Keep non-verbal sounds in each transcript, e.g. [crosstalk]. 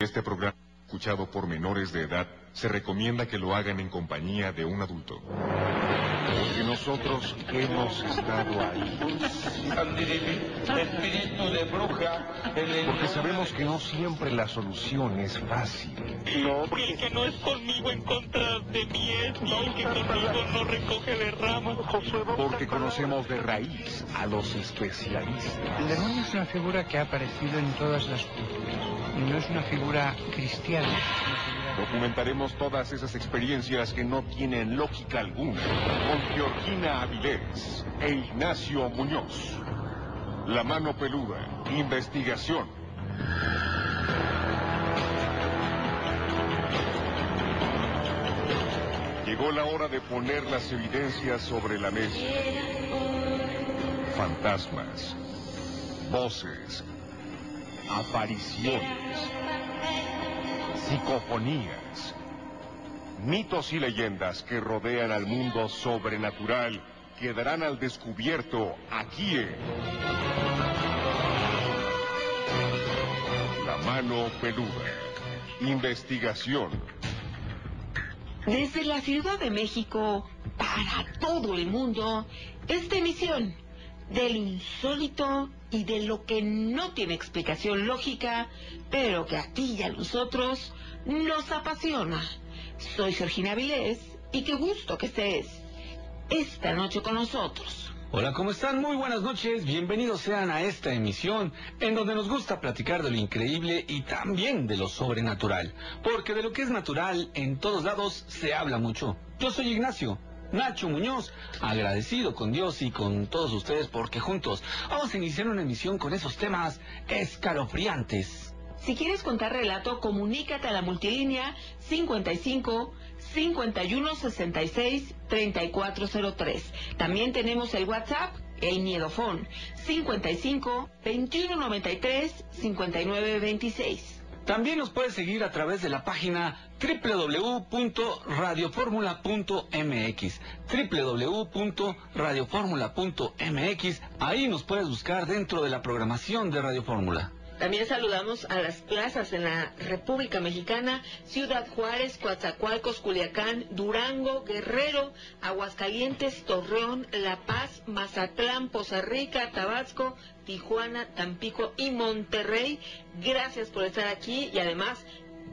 Este programa, escuchado por menores de edad, se recomienda que lo hagan en compañía de un adulto. Porque nosotros hemos estado ahí. Espíritu de bruja. Porque sabemos que no siempre la solución es fácil. No, El que no es conmigo en contra de mí es, y el que conmigo no recoge de ramas. Porque conocemos de raíz a los especialistas. El demonio es una figura que ha aparecido en todas las culturas. No es una figura cristiana. Documentaremos todas esas experiencias que no tienen lógica alguna con Georgina Avilés e Ignacio Muñoz. La mano peluda, investigación. Llegó la hora de poner las evidencias sobre la mesa. Fantasmas, voces, apariciones, psicofonías, mitos y leyendas que rodean al mundo sobrenatural quedarán al descubierto aquí en La mano peluda. Investigación. Desde la Ciudad de México, para todo el mundo, esta emisión del insólito y de lo que no tiene explicación lógica, pero que a ti y a nosotros nos apasiona. Soy Georgina Vilés y qué gusto que estés esta noche con nosotros. Hola, ¿cómo están? Muy buenas noches. Bienvenidos sean a esta emisión en donde nos gusta platicar de lo increíble y también de lo sobrenatural. Porque de lo que es natural en todos lados se habla mucho. Yo soy Ignacio. Nacho Muñoz, agradecido con Dios y con todos ustedes porque juntos vamos a iniciar una emisión con esos temas escalofriantes. Si quieres contar relato, comunícate a la multilínea 55 51 66 3403. También tenemos el WhatsApp, el Miedofón, 55 21 93 59 26. También nos puedes seguir a través de la página www.radioformula.mx www.radioformula.mx Ahí nos puedes buscar dentro de la programación de Radio Fórmula. También saludamos a las plazas en la República Mexicana, Ciudad Juárez, Coatzacoalcos, Culiacán, Durango, Guerrero, Aguascalientes, Torreón, La Paz, Mazatlán, Poza Rica, Tabasco, Tijuana, Tampico y Monterrey. Gracias por estar aquí y además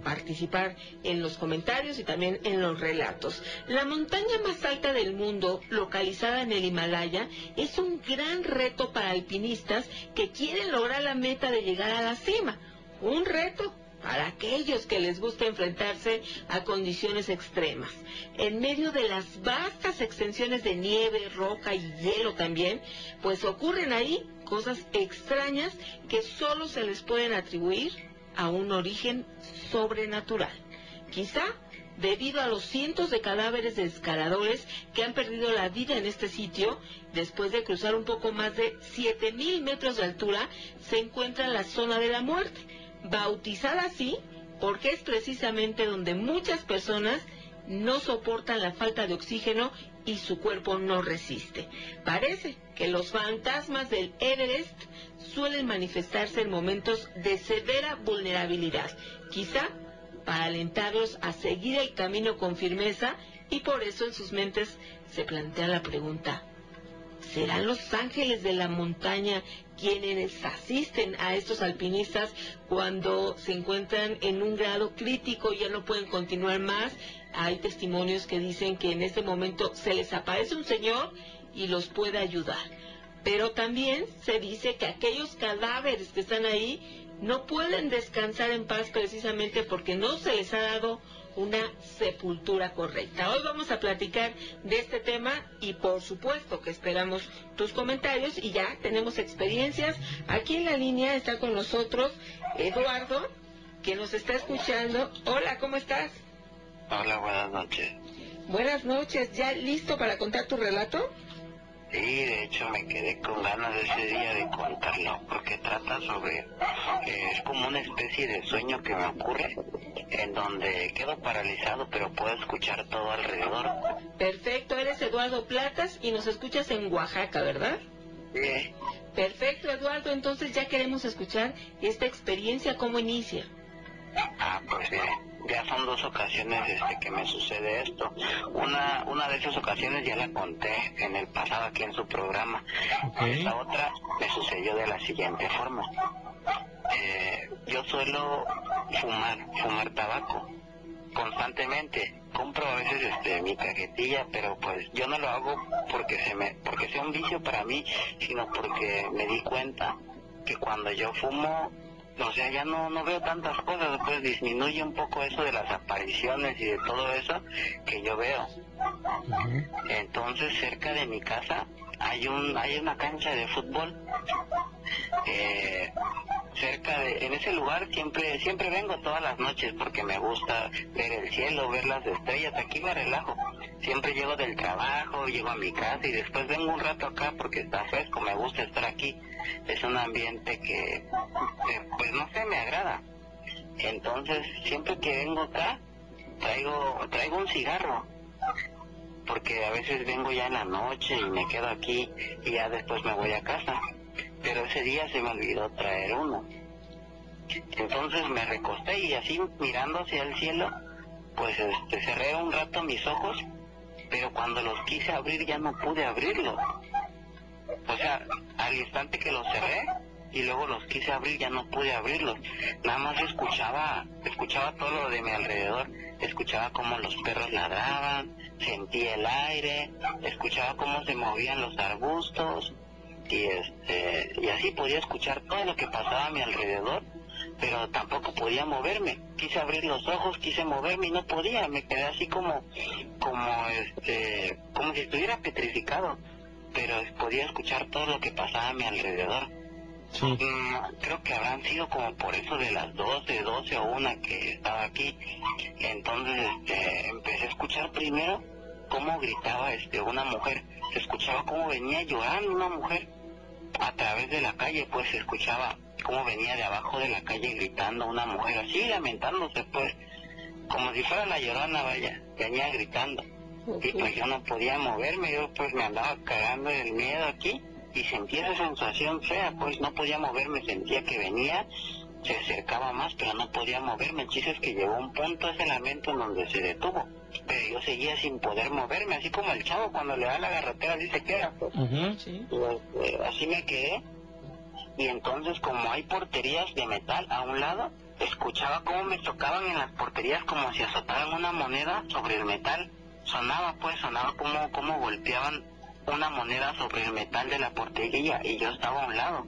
participar en los comentarios y también en los relatos. La montaña más alta del mundo, localizada en el Himalaya, es un gran reto para alpinistas que quieren lograr la meta de llegar a la cima. Un reto para aquellos que les gusta enfrentarse a condiciones extremas. En medio de las vastas extensiones de nieve, roca y hielo también, pues ocurren ahí cosas extrañas que solo se les pueden atribuir a un origen sobrenatural. Quizá debido a los cientos de cadáveres de escaladores que han perdido la vida en este sitio, después de cruzar un poco más de 7.000 metros de altura, se encuentra la zona de la muerte, bautizada así porque es precisamente donde muchas personas no soportan la falta de oxígeno y su cuerpo no resiste. Parece que los fantasmas del Everest suelen manifestarse en momentos de severa vulnerabilidad, quizá para alentarlos a seguir el camino con firmeza y por eso en sus mentes se plantea la pregunta, ¿serán los ángeles de la montaña quienes asisten a estos alpinistas cuando se encuentran en un grado crítico y ya no pueden continuar más? Hay testimonios que dicen que en este momento se les aparece un señor y los puede ayudar. Pero también se dice que aquellos cadáveres que están ahí no pueden descansar en paz precisamente porque no se les ha dado una sepultura correcta. Hoy vamos a platicar de este tema y por supuesto que esperamos tus comentarios y ya tenemos experiencias. Aquí en la línea está con nosotros Eduardo, que nos está escuchando. Hola, ¿cómo estás? Hola, buenas noches. Buenas noches, ¿ya listo para contar tu relato? Sí, de hecho me quedé con ganas ese día de contarlo, porque trata sobre, eh, es como una especie de sueño que me ocurre, en donde quedo paralizado pero puedo escuchar todo alrededor. Perfecto, eres Eduardo Platas y nos escuchas en Oaxaca, ¿verdad? Sí, Perfecto, Eduardo, entonces ya queremos escuchar esta experiencia, cómo inicia. Ah, pues mire, ya son dos ocasiones este, que me sucede esto. Una, una de esas ocasiones ya la conté en el pasado aquí en su programa. Ok. La otra me sucedió de la siguiente forma. Eh, yo suelo fumar, fumar tabaco constantemente. Compro a veces este, mi cajetilla, pero pues yo no lo hago porque se me, porque sea un vicio para mí, sino porque me di cuenta que cuando yo fumo, o sea, ya no, no veo tantas cosas, pues disminuye un poco eso de las apariciones y de todo eso que yo veo. Entonces cerca de mi casa hay un hay una cancha de fútbol. Eh, cerca de en ese lugar siempre siempre vengo todas las noches porque me gusta ver el cielo, ver las estrellas. Aquí me relajo. Siempre llego del trabajo, llego a mi casa y después vengo un rato acá porque está fresco. Me gusta estar aquí. Es un ambiente que pues no sé me agrada. Entonces siempre que vengo acá traigo traigo un cigarro porque a veces vengo ya en la noche y me quedo aquí y ya después me voy a casa. Pero ese día se me olvidó traer uno. Entonces me recosté y así mirando hacia el cielo, pues este, cerré un rato mis ojos, pero cuando los quise abrir ya no pude abrirlos. O sea, al instante que los cerré y luego los quise abrir ya no pude abrirlos. Nada más escuchaba, escuchaba todo lo de mi alrededor, escuchaba cómo los perros ladraban, sentía el aire, escuchaba cómo se movían los arbustos y este y así podía escuchar todo lo que pasaba a mi alrededor, pero tampoco podía moverme. Quise abrir los ojos, quise moverme y no podía, me quedé así como como este como si estuviera petrificado, pero podía escuchar todo lo que pasaba a mi alrededor. Sí. Mm, creo que habrán sido como por eso de las 12, 12 o una que estaba aquí. Entonces este, empecé a escuchar primero cómo gritaba este una mujer. Se escuchaba cómo venía llorando una mujer a través de la calle, pues se escuchaba cómo venía de abajo de la calle gritando una mujer así, lamentándose, pues, como si fuera la llorona, vaya, venía gritando. Y pues yo no podía moverme, yo pues me andaba cagando del miedo aquí y sentía esa sensación fea, pues no podía moverme, sentía que venía, se acercaba más, pero no podía moverme. El chiste es que llegó un punto ese lamento en donde se detuvo, pero yo seguía sin poder moverme, así como el chavo cuando le da la garrotera así se queda. pues. Sí. Pues, eh, así me quedé. Y entonces, como hay porterías de metal a un lado, escuchaba cómo me chocaban en las porterías como si azotaran una moneda sobre el metal. Sonaba, pues, sonaba como, como golpeaban una moneda sobre el metal de la portería y yo estaba a un lado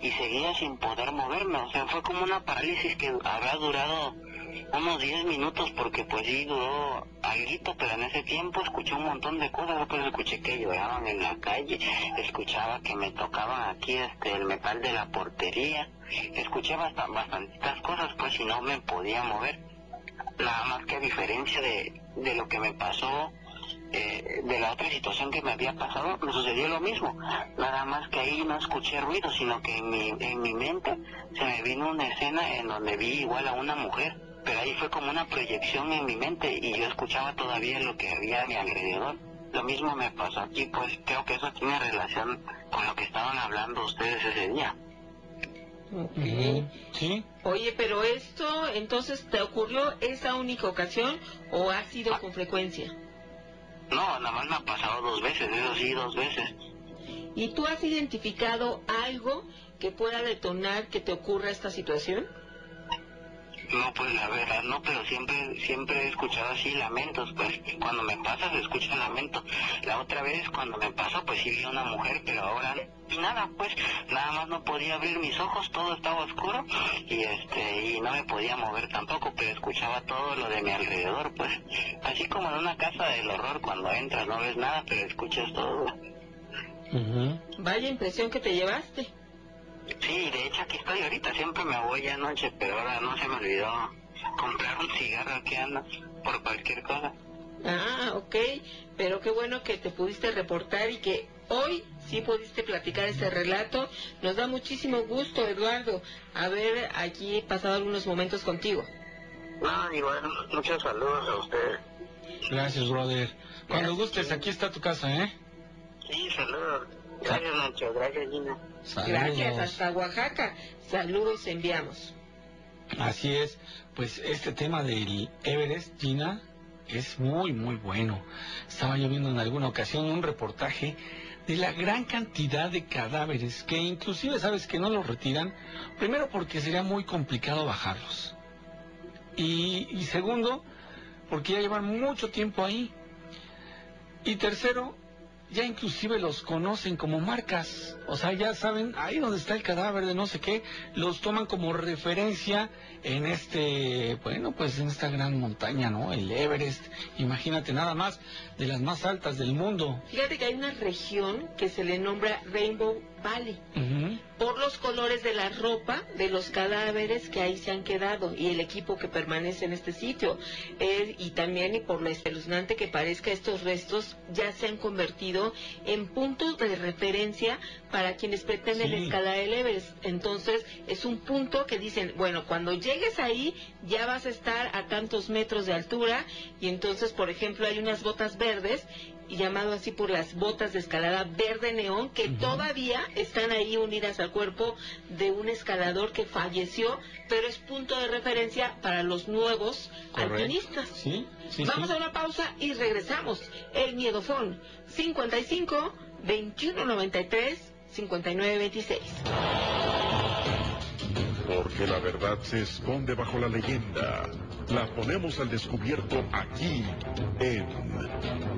y seguía sin poder moverme. O sea, fue como una parálisis que habrá durado unos 10 minutos porque pues sí duró algo, pero en ese tiempo escuché un montón de cosas, después escuché que lloraban en la calle, escuchaba que me tocaban aquí este el metal de la portería, escuché bast- bastantitas cosas pues y no me podía mover. Nada más que a diferencia de, de lo que me pasó eh, de la otra situación que me había pasado, me sucedió lo mismo. Nada más que ahí no escuché ruido, sino que en mi, en mi mente se me vino una escena en donde vi igual a una mujer. Pero ahí fue como una proyección en mi mente y yo escuchaba todavía lo que había a mi alrededor. Lo mismo me pasó aquí, pues creo que eso tiene relación con lo que estaban hablando ustedes ese día. Sí. Oye, pero esto, entonces, ¿te ocurrió esa única ocasión o ha sido con frecuencia? No, nada más me ha pasado dos veces, eso sí, dos veces. ¿Y tú has identificado algo que pueda detonar que te ocurra esta situación? No, pues la verdad no, pero siempre siempre he escuchado así lamentos, pues cuando me pasa se escucha lamento. La otra vez cuando me pasó pues sí vi a una mujer, pero ahora y nada, pues nada más no podía abrir mis ojos, todo estaba oscuro y este y no me podía mover tampoco, pero escuchaba todo lo de mi alrededor, pues así como en una casa del horror cuando entras no ves nada, pero escuchas todo. Vaya impresión que te llevaste. Sí, de hecho aquí estoy ahorita, siempre me voy anoche, pero ahora no se me olvidó comprar un cigarro aquí ando por cualquier cosa. Ah, ok. Pero qué bueno que te pudiste reportar y que hoy sí pudiste platicar este relato. Nos da muchísimo gusto, Eduardo, haber aquí pasado algunos momentos contigo. No, igual, muchos saludos a ustedes. Gracias, brother. Cuando gustes, aquí está tu casa, ¿eh? Sí, saludos. Gracias, Nacho. Gracias, Gina. Saludos. Gracias, hasta Oaxaca. Saludos enviamos. Así es, pues este tema del Everest, Gina, es muy, muy bueno. Estaba yo viendo en alguna ocasión un reportaje de la gran cantidad de cadáveres que inclusive sabes que no los retiran, primero porque sería muy complicado bajarlos. Y, y segundo, porque ya llevan mucho tiempo ahí. Y tercero, ya inclusive los conocen como marcas. O sea, ya saben, ahí donde está el cadáver de no sé qué, los toman como referencia en este, bueno, pues en esta gran montaña, ¿no? El Everest. Imagínate nada más, de las más altas del mundo. Fíjate que hay una región que se le nombra Rainbow Valley. Por los colores de la ropa de los cadáveres que ahí se han quedado y el equipo que permanece en este sitio. Eh, y también y por lo espeluznante que parezca, estos restos ya se han convertido en puntos de referencia para quienes pretenden Sí. escalar el Everest. Entonces, es un punto que dicen, bueno, cuando llegues ahí ya vas a estar a tantos metros de altura y entonces, por ejemplo, hay unas botas verdes y llamado así por las botas de escalada verde neón que todavía están ahí unidas al cuerpo de un escalador que falleció, pero es punto de referencia para los nuevos alpinistas. Sí, sí, Vamos sí. a una pausa y regresamos. El Miedofón 55 21 93 59 26. Porque la verdad se esconde bajo la leyenda. La ponemos al descubierto aquí en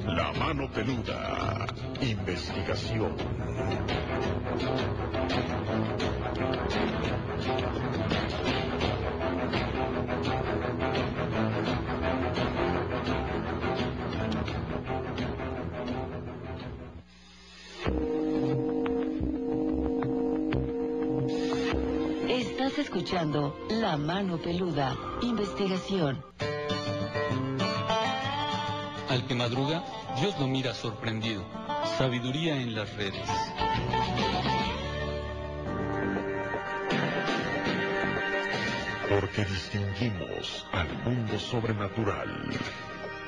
La Mano Peluda. Investigación. Estás escuchando La Mano Peluda, investigación. Al que madruga, Dios lo mira sorprendido. Sabiduría en las redes. Porque distinguimos al mundo sobrenatural.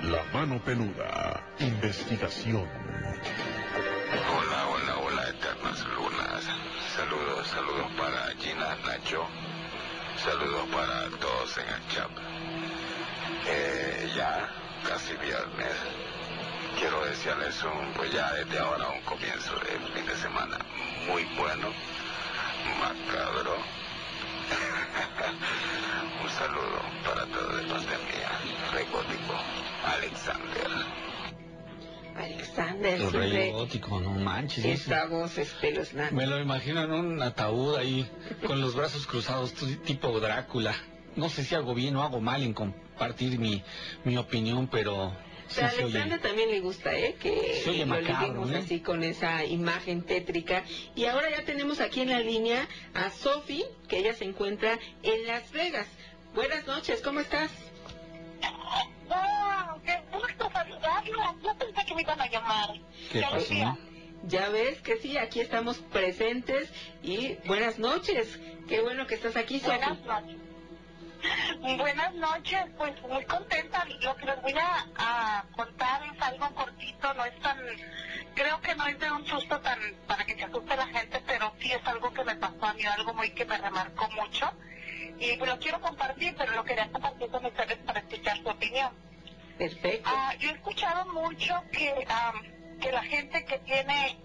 La Mano Peluda. Investigación. Saludos para todos en el chat. Eh, ya casi viernes. Quiero desearles un, pues ya desde ahora gótico, no manches. ese- esta voz espeluznante. Me lo imagino en un ataúd ahí, con los brazos cruzados, tipo Drácula. No sé si hago bien o hago mal en compartir mi, mi opinión, pero sí a. Alexander también le gusta, ¿eh? Que lo macabro, ¿eh? así con esa imagen tétrica. Y ahora ya tenemos aquí en la línea a Sofi, que ella se encuentra en Las Vegas. Buenas noches, ¿cómo estás? ¡Wow! ¡Qué gusto saludarla! Yo pensé que me iban a llamar. ¿Qué Ya pasó? decía. Ya ves que sí, aquí estamos presentes y buenas noches. Qué bueno que estás aquí, Sofi. Buenas noches. [laughs] Buenas noches, pues muy contenta. Lo que les voy a, a contar es algo cortito, no es tan, creo que no es de un susto tan para que se asuste la gente, pero sí es algo que me pasó a mí, algo muy que me remarcó mucho. Y pues lo quiero compartir, pero lo quería compartir con ustedes para escuchar su opinión. Perfecto. Ah, yo he escuchado mucho que, am, que la gente que tiene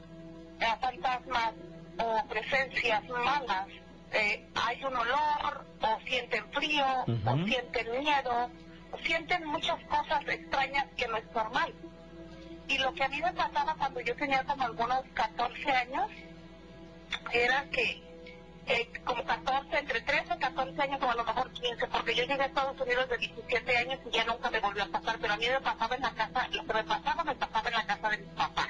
eh, fantasmas o presencias malas, eh, hay un olor, o sienten frío, o sienten miedo, o sienten muchas cosas extrañas que no es normal. Y lo que a mí me pasaba cuando yo tenía como algunos 14 años, era que eh, como 14, entre 13 y 14 años, o a lo mejor 15, porque yo llegué a Estados Unidos de 17 años y ya nunca me volvió a pasar, pero a mí me pasaba en la casa, lo que me pasaba me pasaba en la casa de mis papás.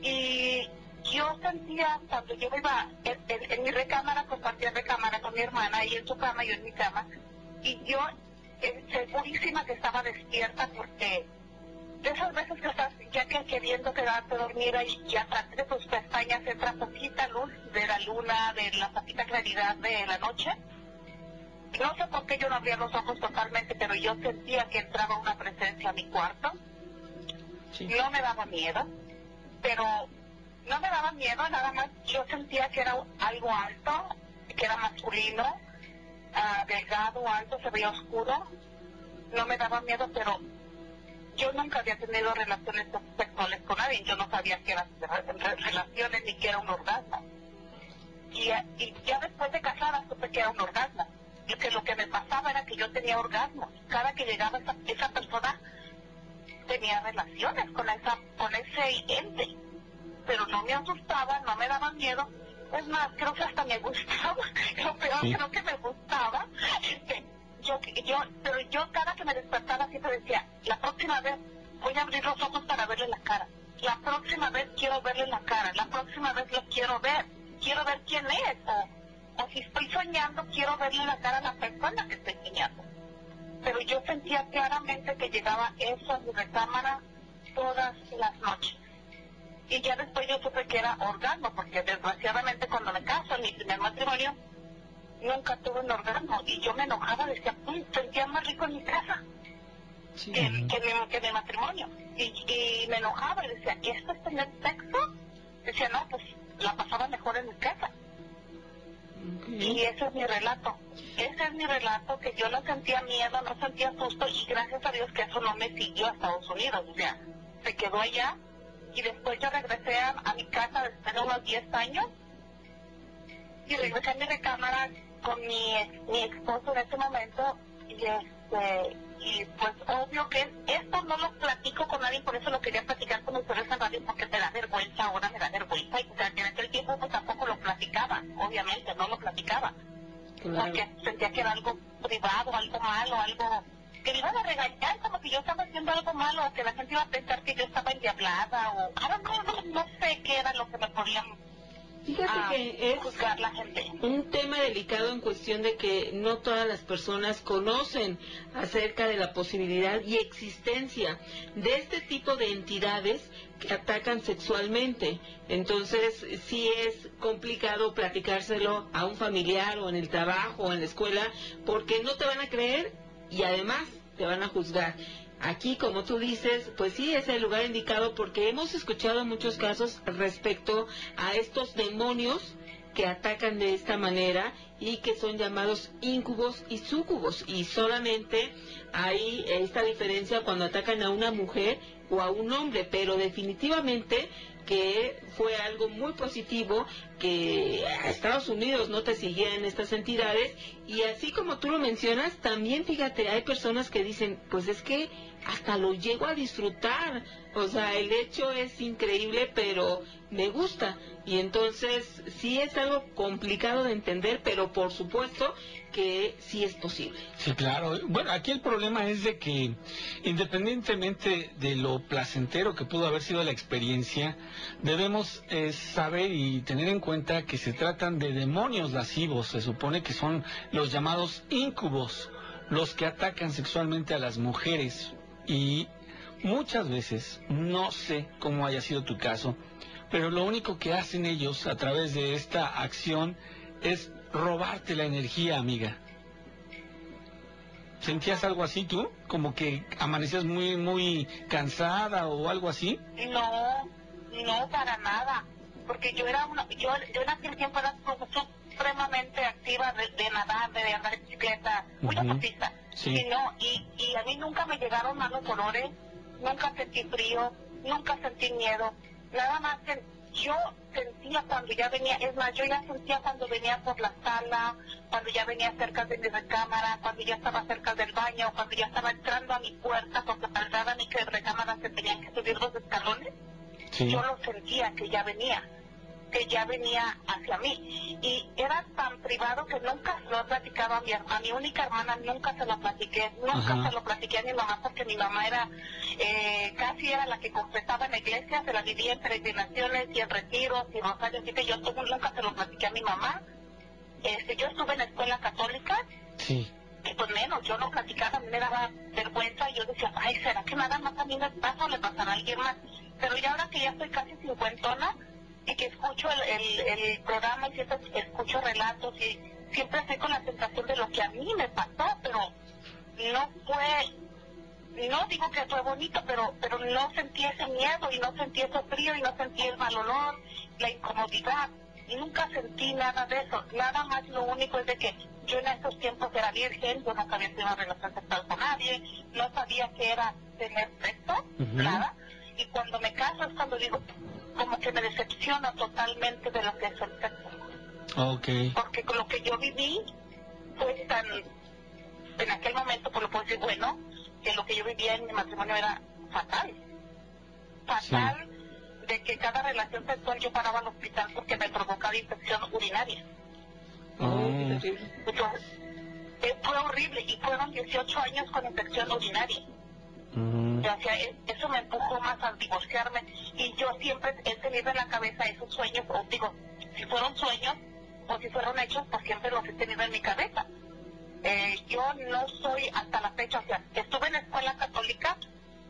Y yo sentía, cuando yo iba en, mi recámara, compartía recámara con mi hermana, ella en su cama, yo en mi cama, y yo eh, segurísima que estaba despierta porque de esas veces que estás ya que queriendo quedarte dormida y, y a través de tus pestañas entra poquita luz de la luna, de la poquita claridad de la noche. No sé por qué yo no abría los ojos totalmente, pero yo sentía que entraba una presencia a mi cuarto. No me daba miedo, pero no me daba miedo, nada más yo sentía que era algo alto, que era masculino, ah, delgado, alto, se veía oscuro. No me daba miedo, pero yo nunca había tenido relaciones sexuales con nadie. Yo no sabía que eran re- relaciones ni que era un orgasmo. Y, y ya después de casada supe que era un orgasmo. Y que lo que me pasaba era que yo tenía orgasmos. Cada que llegaba esa, esa persona tenía relaciones con esa con ese ente. Pero no me asustaba, no me daba miedo. Es más, creo que hasta me gustaba. [laughs] Lo peor, Sí. creo que me gustaba. [laughs] Este, yo, yo, pero yo cada que me despertaba siempre decía, la próxima vez voy a abrir los ojos para verle la cara. La próxima vez quiero verle la cara. La próxima vez lo quiero ver. Quiero ver quién es. O, o si estoy soñando, quiero verle la cara a la persona que estoy soñando. Pero yo sentía claramente que llegaba eso a mi recámara todas las noches. Y ya después yo supe que era orgasmo, porque desgraciadamente cuando me caso en mi primer matrimonio, nunca tuve un orgasmo. Y yo me enojaba, decía, "Mm, sentía más rico en mi casa que, que, mi, que mi matrimonio. Y, y me enojaba y decía, ¿y esto es tener sexo? Decía, no, pues la pasaba mejor en mi casa. Y ese es mi relato. Ese es mi relato, que yo no sentía miedo, no sentía susto y gracias a Dios que eso no me siguió a Estados Unidos. O sea, se quedó allá y después yo regresé a, a mi casa después de unos 10 años y regresé a mi recámara con mi, mi esposo en ese momento y este y pues obvio que esto no lo platico con nadie por eso lo quería platicar con ustedes en radio porque me da vergüenza ahora me da vergüenza y o sea, que en aquel tiempo pues tampoco lo platicaba obviamente no lo platicaba. Porque sentía que era algo privado algo malo algo que me iban a regañar como que yo estaba haciendo algo malo o que la gente iba a pensar que yo estaba endiablada o ahora no, no, no sé qué era lo que me podían Fíjate ah, que es juzgar la gente un tema delicado en cuestión de que no todas las personas conocen acerca de la posibilidad y existencia de este tipo de entidades que atacan sexualmente. Entonces, sí es complicado platicárselo a un familiar o en el trabajo o en la escuela porque no te van a creer y además te van a juzgar. Aquí, como tú dices, pues sí es el lugar indicado porque hemos escuchado muchos casos respecto a estos demonios que atacan de esta manera y que son llamados incubos y súcubos. Y solamente hay esta diferencia cuando atacan a una mujer o a un hombre, pero definitivamente que fue algo muy positivo que Estados Unidos no te seguían estas entidades y así como tú lo mencionas, también fíjate, hay personas que dicen, pues es que hasta lo llego a disfrutar, o sea, el hecho es increíble, pero me gusta y entonces sí es algo complicado de entender, pero por supuesto que sí es posible. Sí, claro. Bueno, aquí el problema es de que independientemente de lo placentero que pudo haber sido la experiencia, debemos eh, saber y tener en cuenta que se tratan de demonios lascivos, se supone que son los llamados incubos, los que atacan sexualmente a las mujeres y muchas veces, no sé cómo haya sido tu caso, pero lo único que hacen ellos a través de esta acción es robarte la energía, amiga. ¿Sentías algo así tú? Como que amanecías muy, muy cansada o algo así. No, no para nada, porque yo era una, yo, yo en aquel tiempo era supremamente activa de, de nadar, de andar en bicicleta, muy Ujú. deportista. Sí. Y no, y, y a mí nunca me llegaron malos dolores, nunca sentí frío, nunca sentí miedo, nada más que yo sentía cuando ya venía, es más, yo ya sentía cuando venía por la sala, cuando ya venía cerca de mi recámara, cuando ya estaba cerca del baño, cuando ya estaba entrando a mi puerta, porque para entrar a mi recámara se tenían que subir los escalones Sí. yo lo sentía que ya venía, que ya venía hacia mí. Y era tan privado que nunca se lo he platicado a mi, a mi única hermana, nunca se lo platiqué, nunca Ajá. se lo platiqué a mi mamá porque mi mamá era, eh, casi era la que confesaba en la iglesia, se la vivía en peregrinaciones y en retiros y rosarios, así que yo nunca se lo platiqué a mi mamá. Este, yo estuve en la escuela católica Sí. y pues menos, yo no platicaba, a mí me daba vergüenza y yo decía, ay, ¿será que nada más a mí me pasa o le pasará a alguien más? Pero ya ahora que ya estoy casi cincuentona y que escucho el, el, el programa y siempre escucho relatos y siempre estoy con la sensación de lo que a mí me pasó, pero no fue, no digo que fue bonito, pero, pero no sentí ese miedo y no sentí ese frío y no sentí el mal olor, la incomodidad. y nunca sentí nada de eso. Nada más lo único es de que yo en esos tiempos era virgen, yo nunca había tenido una relación sexual con nadie, no sabía qué era tener sexo, nada. Y cuando me caso es cuando digo, como que me decepciona totalmente de lo que es el sexo. Ok. Porque con lo que yo viví fue tan, en aquel momento, por lo puedo decir, bueno, que lo que yo vivía en mi matrimonio era fatal. Fatal de que cada relación sexual yo paraba al hospital porque me provocaba infección urinaria. Entonces, eh, fue horrible y fueron 18 años con infección urinaria. E- eso me empujó más a divorciarme y yo siempre he tenido en la cabeza esos sueños, o digo, si fueron sueños o si fueron hechos, pues siempre los he tenido en mi cabeza. Eh, yo no soy hasta la fecha, o sea, estuve en la escuela católica,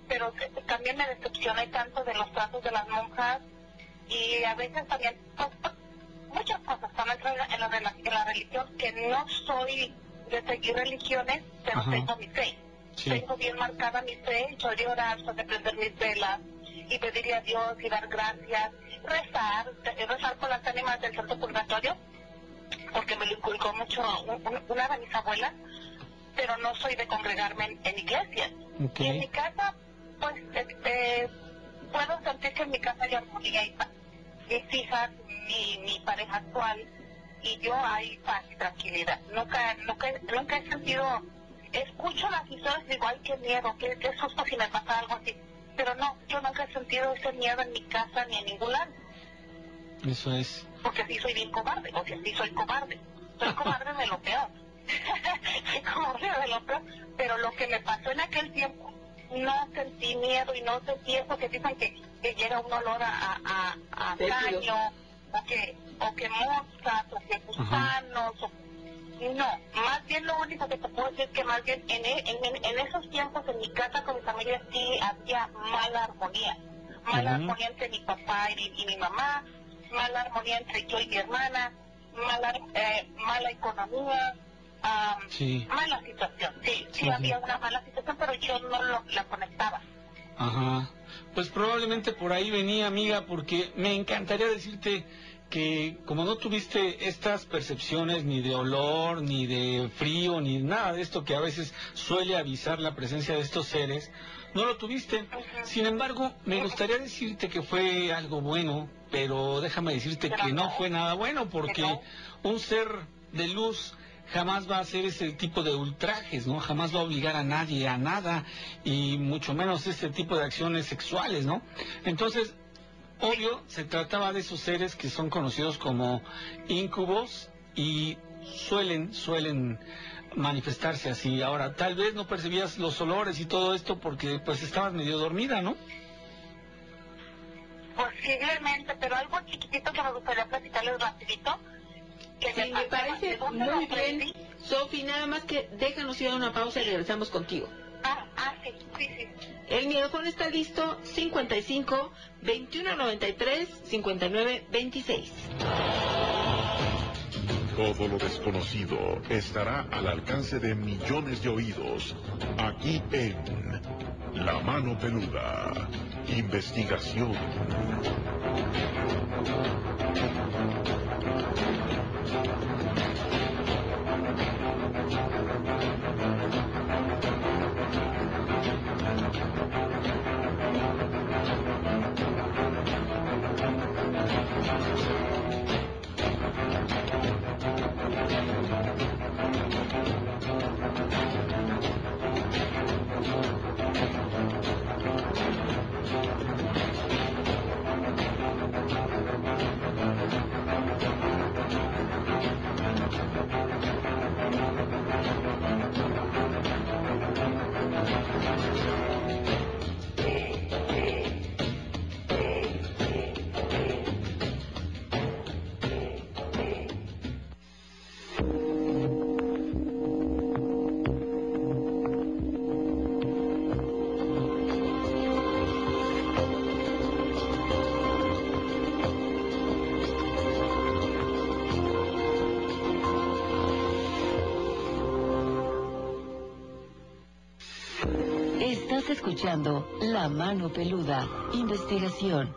pero también me decepcioné tanto de los tratos de las monjas y a veces también pues, pues, muchas cosas están en la, en la rela- en la religión que no soy de seguir religiones, pero Ajá. tengo mi fe. Sí. Tengo bien marcada mi fe, soy de orar, soy de prender mis velas y pedirle a Dios y dar gracias, rezar, rezar por las ánimas del Santo Purgatorio, porque me lo inculcó mucho un- un- una de mis abuelas, pero no soy de congregarme en, en iglesias. Y en mi casa, pues, este, puedo sentir que en mi casa hay armonía y paz. Mis hijas, mi, mi pareja actual y yo hay paz y tranquilidad. Nunca, nunca, nunca he sentido, escucho las historias y digo, ay, qué miedo, qué, qué susto si me pasa algo así. Pero no, yo nunca he sentido ese miedo en mi casa ni en ningún lado, Eso es. porque sí soy bien cobarde, o sea, sí soy cobarde. Soy cobarde de lo peor. [laughs] soy cobarde de lo peor. Pero lo que me pasó en aquel tiempo, no sentí miedo y no sentí eso que dicen que, que llega un olor a, a, a, caño, o que, o que moscas, o que gusanos, o no, más bien lo único que te puedo decir es que más bien en, e- en, en esos tiempos en mi casa con mi familia sí había mala armonía. Mala armonía entre mi papá y mi, y mi mamá, mala armonía entre yo y mi hermana, mala, eh, mala economía, am, Sí. mala situación. Sí, sí, había una mala situación, pero yo no lo, la conectaba. Ajá. Pues probablemente por ahí venía, amiga, porque me encantaría decirte que como no tuviste estas percepciones ni de olor, ni de frío, ni nada de esto que a veces suele avisar la presencia de estos seres, no lo tuviste. Sin embargo, me gustaría decirte que fue algo bueno, pero déjame decirte que no fue nada bueno, porque un ser de luz jamás va a hacer ese tipo de ultrajes, ¿no? Jamás va a obligar a nadie a nada y mucho menos ese tipo de acciones sexuales, ¿no? Entonces, obvio, se trataba de esos seres que son conocidos como incubos y suelen, suelen manifestarse así. Ahora, tal vez no percibías los olores y todo esto porque pues estabas medio dormida, ¿no? Posiblemente, pero algo chiquitito que me gustaría platicarles rapidito. Que Sí, me parece ¿De dónde lo muy bien. Sofi, nada más que déjanos ir a una pausa y regresamos contigo. Ah, ah. El micrófono está listo, 55 2193 59 26. Todo lo desconocido estará al alcance de millones de oídos. Aquí en La Mano Peluda. Investigación. Escuchando La Mano Peluda, investigación.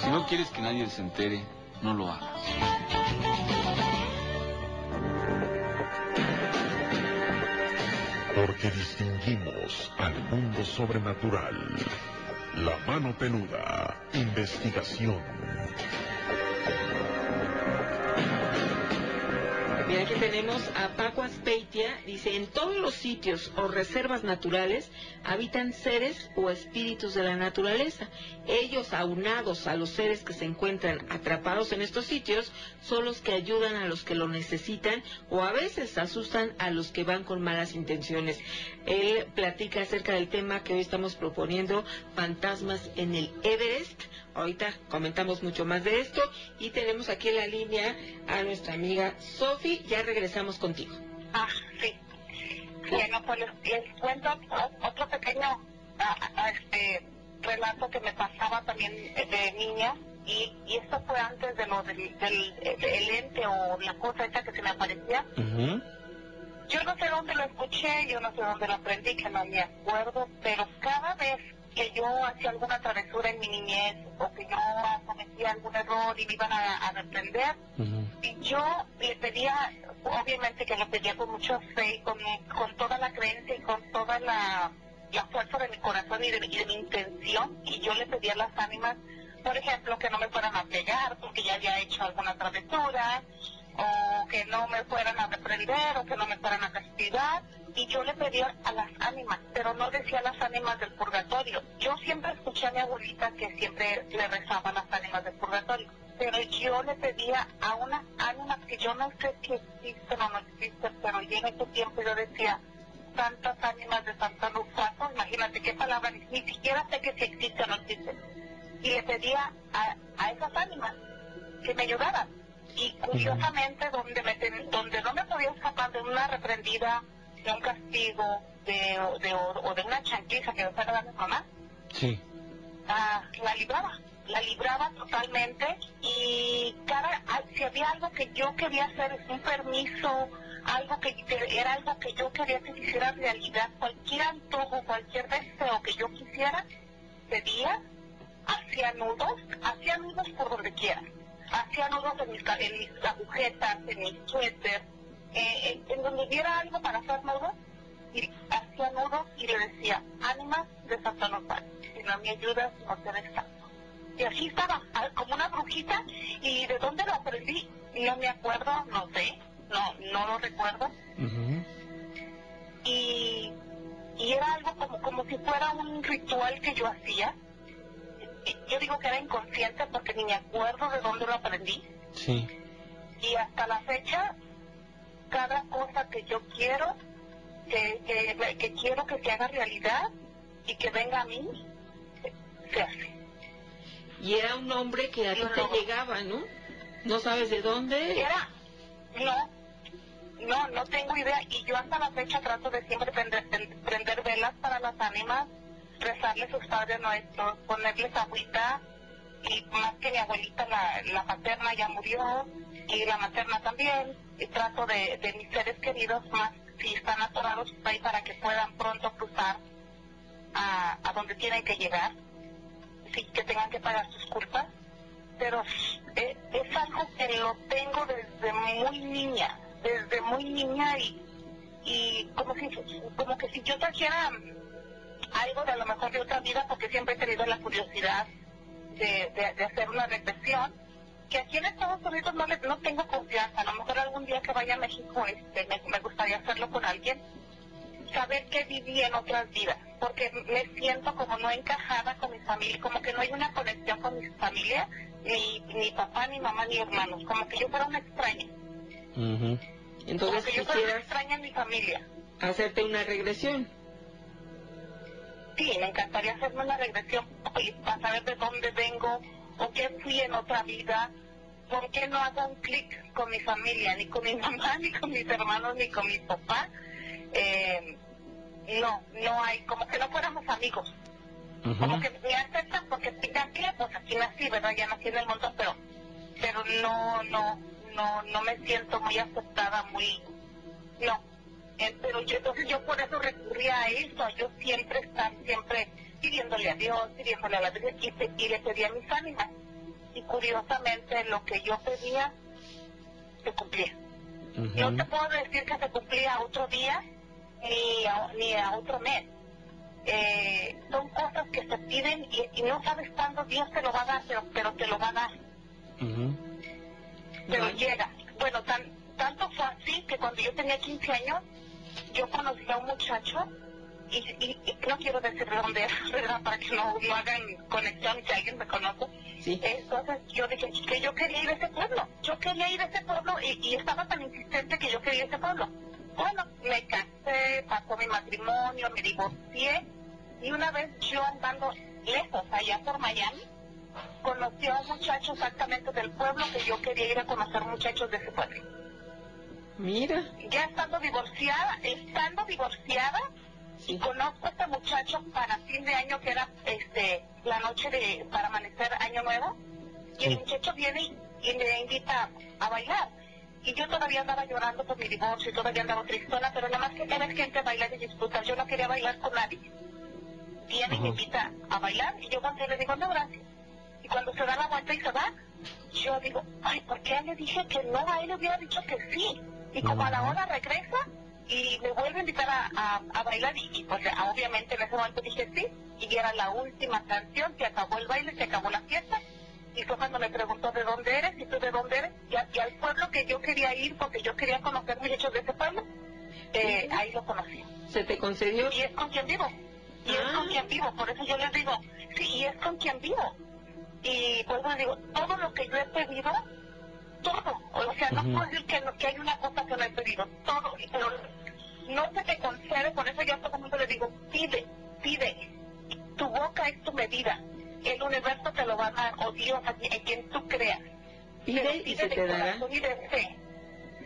Si no quieres que nadie se entere, no lo hagas. Porque distinguimos al mundo sobrenatural. La mano peluda. Investigación. Mira, aquí tenemos a Paco Dice, en todos los sitios o reservas naturales habitan seres o espíritus de la naturaleza. Ellos, aunados a los seres que se encuentran atrapados en estos sitios, son los que ayudan a los que lo necesitan o a veces asustan a los que van con malas intenciones. Él platica acerca del tema que hoy estamos proponiendo, fantasmas en el Everest. Ahorita comentamos mucho más de esto y tenemos aquí en la línea a nuestra amiga Sofi. Ya regresamos contigo. Ah, sí. Bueno, pues les, les cuento otro pequeño ah, este relato que me pasaba también de niña y, y esto fue antes de lo del, del, del ente o la cosa esa que se me aparecía. Yo no sé dónde lo escuché, yo no sé dónde lo aprendí, que no me acuerdo, pero cada vez que yo hacía alguna travesura en mi niñez o que yo cometía algún error y me iban a, a reprender, y yo le pedía, obviamente que lo pedía con mucha fe y con, con toda la creencia y con toda la, la fuerza de mi corazón y de, mi- y de mi intención, y yo le pedía a las ánimas, por ejemplo, que no me fueran a pegar porque ya había hecho alguna travesura, o que no me fueran a reprender, o que no me fueran a castigar, y yo le pedía a las ánimas, pero no decía las ánimas del purgatorio. Yo siempre escuché a mi abuelita que siempre le rezaba las ánimas del purgatorio, pero yo le pedía a unas ánimas que yo no sé si existen o no existen, pero yo en ese tiempo yo decía, tantas ánimas de Santa Luzato, imagínate qué palabra, ni, ni siquiera sé que si existe o no existe. Y le pedía a, a esas ánimas que me ayudaran. Y curiosamente, donde, me ten- donde no me podía escapar de una reprendida, de un castigo, de, de- o, o de una chanquiza que me fuera a dar mi mamá, Sí. ah, la libraba, la libraba totalmente y cada, si había algo que yo quería hacer, un permiso, algo que, era algo que yo quería que hiciera realidad, cualquier antojo, cualquier deseo que yo quisiera, pedía, hacía nudos, hacía nudos por donde quiera, hacía nudos en mis, en mis agujetas, en mis suéter, eh, en, en donde hubiera algo para hacer nudos, y hacía nudos y le decía, ánimas de Santa Nopal, si no me ayudas, no seré santo. Y así estaba, como una brujita, y de dónde lo aprendí, no me acuerdo, no sé, no, no lo recuerdo, y, y era algo como, como si fuera un ritual que yo hacía. Yo digo que era inconsciente porque ni me acuerdo de dónde lo aprendí. Sí. Y hasta la fecha, cada cosa que yo quiero, que, que, que quiero que se haga realidad y que venga a mí, se- hace. Y era un hombre que a ti te llegaba, ¿no? No sabes de dónde. Era, no, no, no tengo idea. Y yo hasta la fecha trato de siempre prender, prender velas para las ánimas, rezarles sus padres nuestros, ponerles agüita. Y más que mi abuelita, la, la paterna ya murió, y la materna también. Y trato de, de mis seres queridos, más si están atorados ahí para que puedan pronto cruzar a, a donde tienen que llegar, sí, que tengan que pagar sus culpas pero eh, es algo que lo tengo desde muy niña, desde muy niña y, y como, si, como que si yo trajera algo de a lo mejor de otra vida, porque siempre he tenido la curiosidad de, de, hacer una regresión, que aquí en Estados Unidos no, le, no tengo confianza, a lo mejor algún día que vaya a México este, me, me gustaría hacerlo con alguien, saber que viví en otras vidas, porque me siento como no encajada con mi familia, como que no hay una conexión con mi familia, ni, ni papá, ni mamá, ni hermanos, como que yo fuera una extraña, como Entonces que yo fuera una extraña en mi familia. hacerte una regresión. Sí, me encantaría hacerme una regresión para saber de dónde vengo o qué fui en otra vida. ¿Por qué no hago un clic con mi familia, ni con mi [laughs] mamá, ni con mis hermanos, ni con mi papá? Eh, no, no hay, como que no fuéramos amigos. Como que me aceptan porque ya que, pues aquí nací, ¿verdad? Ya nací en el mundo, pero, pero no, no, no, no me siento muy aceptada, muy, no. Eh, pero yo, entonces yo por eso recurría a eso, yo siempre estar, siempre pidiéndole a Dios, pidiéndole a la Virgen y, pe- y le pedía a mis ánimas. y curiosamente lo que yo pedía se cumplía. No te puedo decir que se cumplía otro día ni a, ni a otro mes. Eh, son cosas que se piden y, y no sabes cuándo Dios te lo va a dar, pero, pero te lo va a dar. Pero llega. Bueno, tan, tanto fue así que cuando yo tenía 15 años, yo conocí a un muchacho y, y, y no quiero decir de dónde era, ¿verdad? Para que no, no hagan conexión si alguien me conoce. Entonces yo dije que yo quería ir a ese pueblo. Yo quería ir a ese pueblo y, y estaba tan insistente que yo quería ir a ese pueblo. Bueno, me casé, pasó mi matrimonio, me divorcié y una vez yo andando lejos, allá por Miami, conocí a un muchacho exactamente del pueblo que yo quería ir a conocer muchachos de ese pueblo. Mira. Ya estando divorciada, estando divorciada, y conozco a este muchacho para fin de año que era este la noche de para amanecer año nuevo y el muchacho viene y me invita a bailar. Y yo todavía andaba llorando por mi divorcio y todavía andaba tristona pero nada más que ver gente bailar y disfrutar yo no quería bailar con nadie. Viene y me invita a bailar y yo cuando le digo no gracias y cuando se da la vuelta y se va yo digo ay ¿por qué le dije que no? a él le hubiera dicho que sí y como a la hora regresa y me vuelve a invitar a, a, a bailar y, y, pues obviamente en ese momento dije sí y era la última canción, se acabó el baile, se acabó la fiesta y fue cuando me preguntó de dónde eres y tú de dónde eres y, a- y al pueblo que yo quería ir porque yo quería conocer muchachos de ese pueblo, eh, ahí lo conocí. ¿Se te concedió? Y es con quien vivo. Y es con quien vivo, por eso yo les digo, sí, y es con quien vivo. Y pues les digo, todo lo que yo he pedido, todo. O sea, no puedo decir que, no- que hay una cosa que no he pedido, todo. y- Pero no se te concede, por eso yo a todo el mundo le digo, pide, pide. Tu boca es tu medida. El universo te lo va a dar, o Dios, a quien- en quien tú creas. Pide Pero y pide se de te dará. corazón y de fe.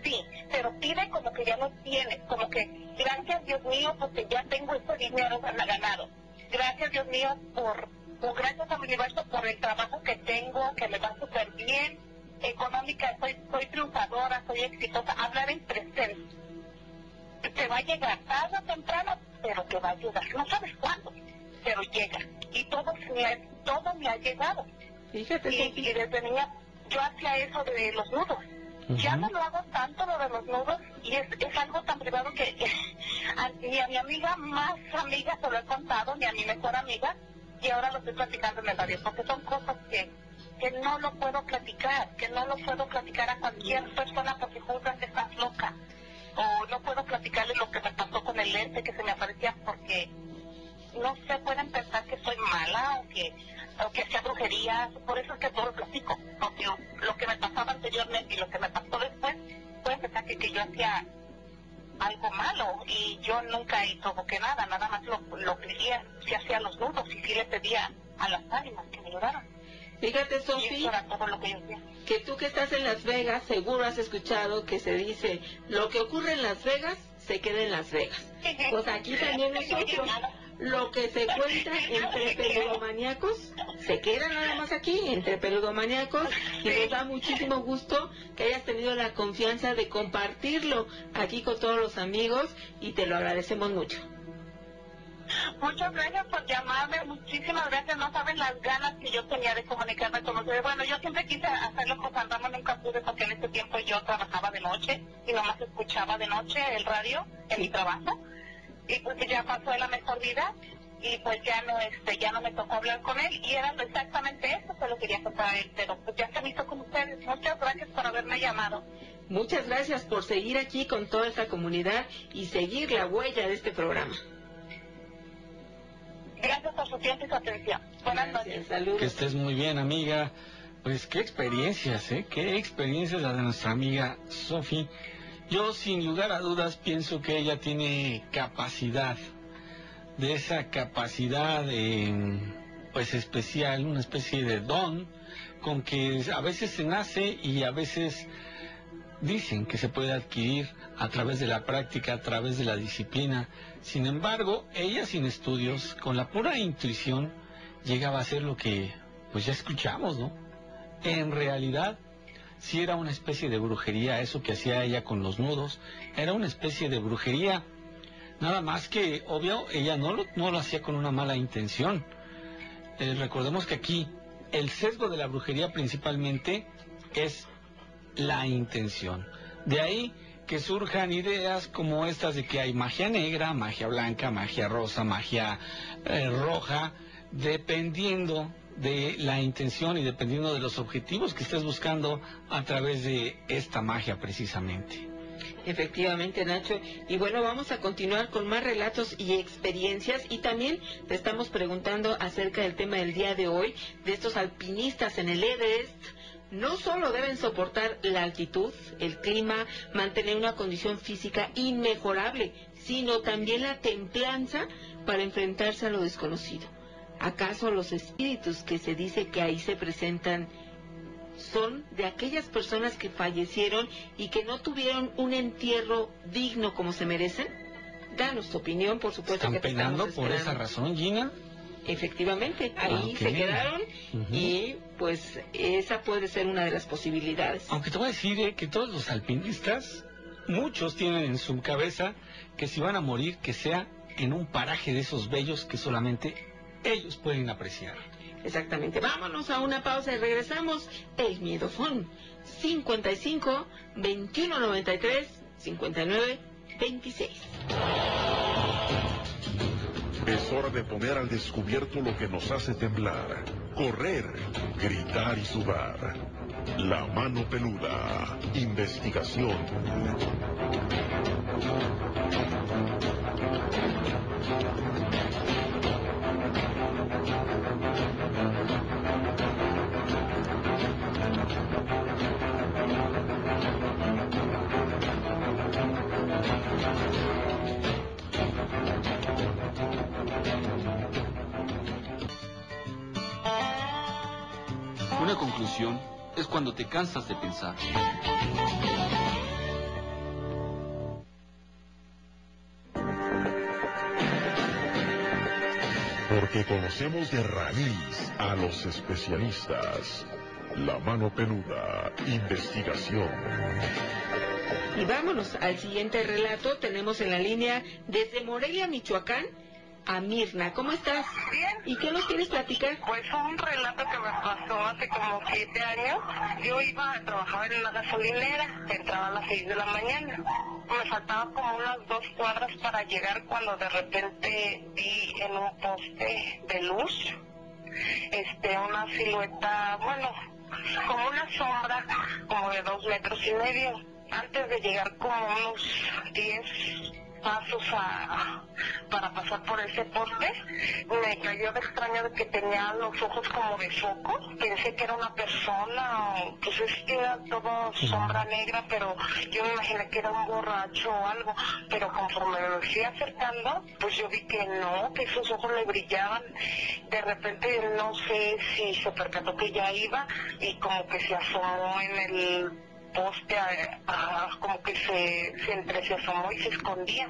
Sí, pero pide como que ya lo tienes, como que gracias Dios mío porque ya tengo este dinero ganado. Gracias Dios mío por, por gracias al universo por el trabajo que tengo, que me va súper bien, económica, soy, soy triunfadora, soy exitosa, hablar en presente. Te va a llegar tarde o temprano, pero te va a llegar. No sabes cuándo, pero llega. Y todo me ha, todo me ha llegado. Fíjate, y, y desde niña yo hacía eso de los nudos. Ya no lo hago tanto lo de los nudos y es, es algo tan privado que [laughs] a- ni a mi amiga más amiga se lo he contado, ni a mi mejor amiga, y ahora lo estoy platicando en el radio, porque son cosas que, que no lo puedo platicar, que no lo puedo platicar a cualquier persona porque juzgan que estás loca. O no puedo platicarle lo que me pasó con el lente que se me aparecía porque no se pueden pensar que soy mala o que, o que sea brujería, por eso es que todo lo platico, porque lo que me pasaba anteriormente y lo que me pasó después, pueden pensar que, yo hacía algo malo y yo nunca provoqué nada, nada más lo, lo pedía, si hacía los nudos y si le pedía a las ánimas que me ayudaran. Fíjate, que hacía. que tú que estás en Las Vegas, seguro has escuchado que se dice, lo que ocurre en Las Vegas, se queda en Las Vegas. [laughs] Pues aquí también nosotros, lo que se cuenta entre [laughs] peludomaníacos, se queda nada más aquí, entre peludomaníacos, y nos da muchísimo gusto que hayas tenido la confianza de compartirlo aquí con todos los amigos, y te lo agradecemos mucho. Muchas gracias por llamarme, muchísimas gracias. No saben las ganas que yo tenía de comunicarme con ustedes. Bueno, yo siempre quise hacerlo con Santana, nunca pude porque en ese tiempo yo trabajaba de noche y nomás escuchaba de noche el radio en mi trabajo. Y pues ya pasó la mejor vida y pues ya no este ya no me tocó hablar con él y era exactamente eso que lo quería contar a él, pero pues ya se me hizo con ustedes. Muchas gracias por haberme llamado. Muchas gracias por seguir aquí con toda esta comunidad y seguir la huella de este programa. Gracias por su tiempo y su atención. Buenas noches. Saludos. Que estés muy bien, amiga. Pues qué experiencias, ¿eh? Qué experiencias la de nuestra amiga Sofi. Yo sin lugar a dudas pienso que ella tiene capacidad, de esa capacidad eh, pues especial, una especie de don, con que a veces se nace y a veces dicen que se puede adquirir a través de la práctica, a través de la disciplina. Sin embargo, ella sin estudios, con la pura intuición, llegaba a ser lo que pues ya escuchamos, ¿no? En realidad, sí era una especie de brujería, eso que hacía ella con los nudos, era una especie de brujería. Nada más que, obvio, ella no lo, no lo hacía con una mala intención. Eh, recordemos que aquí el sesgo de la brujería principalmente es la intención. De ahí que surjan ideas como estas de que hay magia negra, magia blanca, magia rosa, magia eh, roja, dependiendo de la intención y dependiendo de los objetivos que estés buscando a través de esta magia precisamente. Efectivamente, Nacho. Y bueno, vamos a continuar con más relatos y experiencias. Y también te estamos preguntando acerca del tema del día de hoy, de estos alpinistas en el Everest. No solo deben soportar la altitud, el clima, mantener una condición física inmejorable, sino también la templanza para enfrentarse a lo desconocido. ¿Acaso los espíritus que se dice que ahí se presentan son de aquellas personas que fallecieron y que no tuvieron un entierro digno como se merecen? Danos tu opinión, por supuesto. ¿Están que te penando por esa razón, Gina? Efectivamente, ahí Ok. se quedaron y pues esa puede ser una de las posibilidades. Aunque te voy a decir eh, que todos los alpinistas, muchos tienen en su cabeza que si van a morir, que sea en un paraje de esos bellos que solamente ellos pueden apreciar. Exactamente. Vámonos a una pausa y regresamos. El Miedofón. 55 21 93 59 26. Es hora de poner al descubierto lo que nos hace temblar, correr, gritar y sudar. La mano peluda. Investigación. Una conclusión es cuando te cansas de pensar. Porque conocemos de raíz a los especialistas. La mano peluda. Investigación. Y vámonos al siguiente relato. Tenemos en la línea desde Morelia, Michoacán, a Mirna. ¿Cómo estás? Bien. ¿Y qué nos quieres platicar? Pues un relato que me pasó hace como siete años. Yo iba a trabajar en una gasolinera, entraba a las seis de la mañana. Me faltaba como unas dos cuadras para llegar cuando de repente vi en un poste de luz este una silueta, bueno, como una sombra como de dos metros y medio. Antes de llegar como unos diez pasos a, para pasar por ese poste, me cayó de extraño de que tenía los ojos como de foco. Pensé que era una persona, o, pues es que era todo sombra negra, pero yo me imaginé que era un borracho o algo. Pero conforme me fui acercando, pues yo vi que no, que esos ojos le brillaban. De repente no sé si se percató que ya iba y como que se asomó en el poste, a- a- como que se, se entre se asomó y se escondía.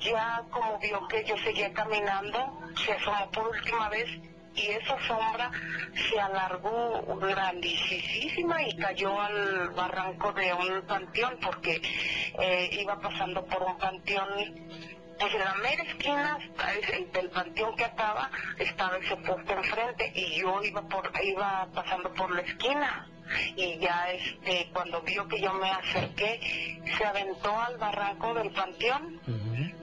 Ya como vio que yo seguía caminando, se asomó por última vez y esa sombra se alargó grandísima y cayó al barranco de un panteón porque eh, iba pasando por un panteón pues la mera esquina ese- del panteón que acaba estaba ese poste enfrente y yo iba por iba pasando por la esquina y ya este cuando vio que yo me acerqué se aventó al barranco del panteón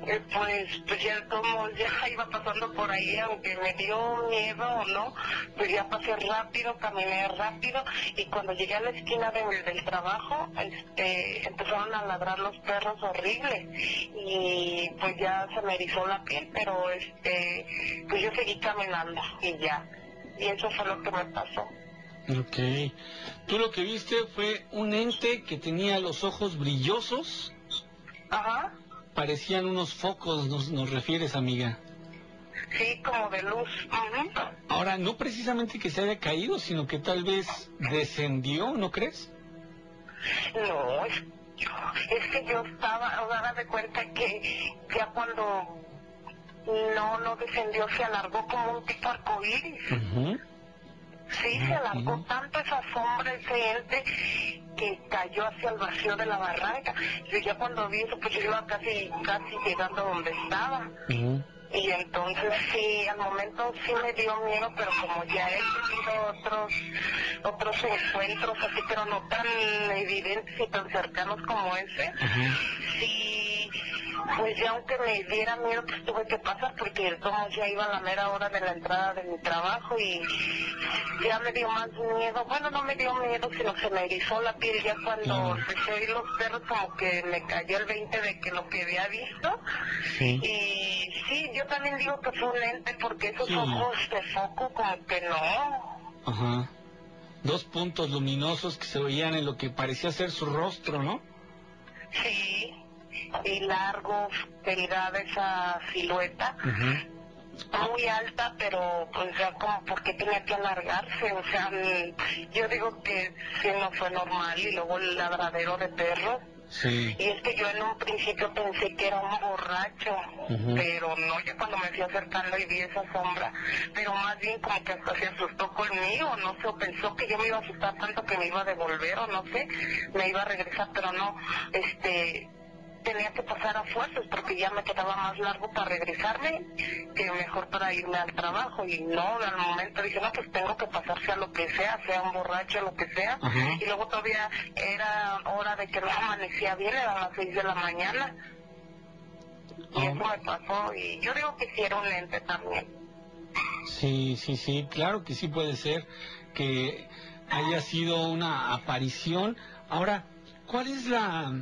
eh, pues, pues ya como ya iba pasando por ahí, aunque me dio miedo o no, pues ya pasé rápido, caminé rápido y cuando llegué a la esquina de- del trabajo, este, empezaron a ladrar los perros horrible y pues ya se me erizó la piel, pero este, pues yo seguí caminando y ya. Y eso fue lo que me pasó. Ok. Tú lo que viste fue un ente que tenía los ojos brillosos. Ajá. Parecían unos focos, nos, nos refieres, amiga. Sí, como de luz. Ujú. Ahora, no precisamente que se haya caído, sino que tal vez descendió, ¿no crees? No, es, que yo estaba, o sea, de cuenta que ya cuando no, no descendió, se alargó como un tipo arcoíris. Ujú. Sí, se alargó tanto esa sombra, ese ente, que cayó hacia el vacío de la barranca. Yo ya cuando vi eso, pues yo iba casi, casi llegando donde estaba. Y entonces sí, al momento sí me dio miedo, pero como ya he tenido otros otros encuentros así, pero no tan evidentes y tan cercanos como ese, sí, pues ya aunque me diera miedo, pues tuve que pasar porque como ya iba a la mera hora de la entrada de mi trabajo y ya me dio más miedo. Bueno, no me dio miedo, sino se me erizó la piel ya cuando empecé a oír los perros, como que me cayó el 20 de que lo que había visto. Y sí, yo también digo que fue un ente porque esos Sí. ojos de foco como que no. Ajá. Dos puntos luminosos que se veían en lo que parecía ser su rostro, ¿no? Sí, y largo, delgada esa silueta. muy alta, pero pues ya como porque tenía que alargarse, o sea, mm, yo digo que sí no fue normal y luego el ladradero de perro. Sí. Y es que yo en un principio pensé que era un borracho, pero no, ya cuando me fui acercando y vi esa sombra, pero más bien como que hasta se asustó conmigo, no sé, o pensó que yo me iba a asustar tanto que me iba a devolver o no sé, me iba a regresar, pero no, este, tenía que pasar a fuerzas porque ya me quedaba más largo para regresarme que mejor para irme al trabajo. Y no, al momento dije, no, pues tengo que pasar sea lo que sea, sea un borracho, lo que sea, y luego todavía era hora de que no amanecía bien, eran las seis de la mañana, y eso me pasó, y yo digo que sí era un ente también. Sí, sí, sí, claro que sí puede ser que haya sido una aparición. Ahora, ¿cuál es la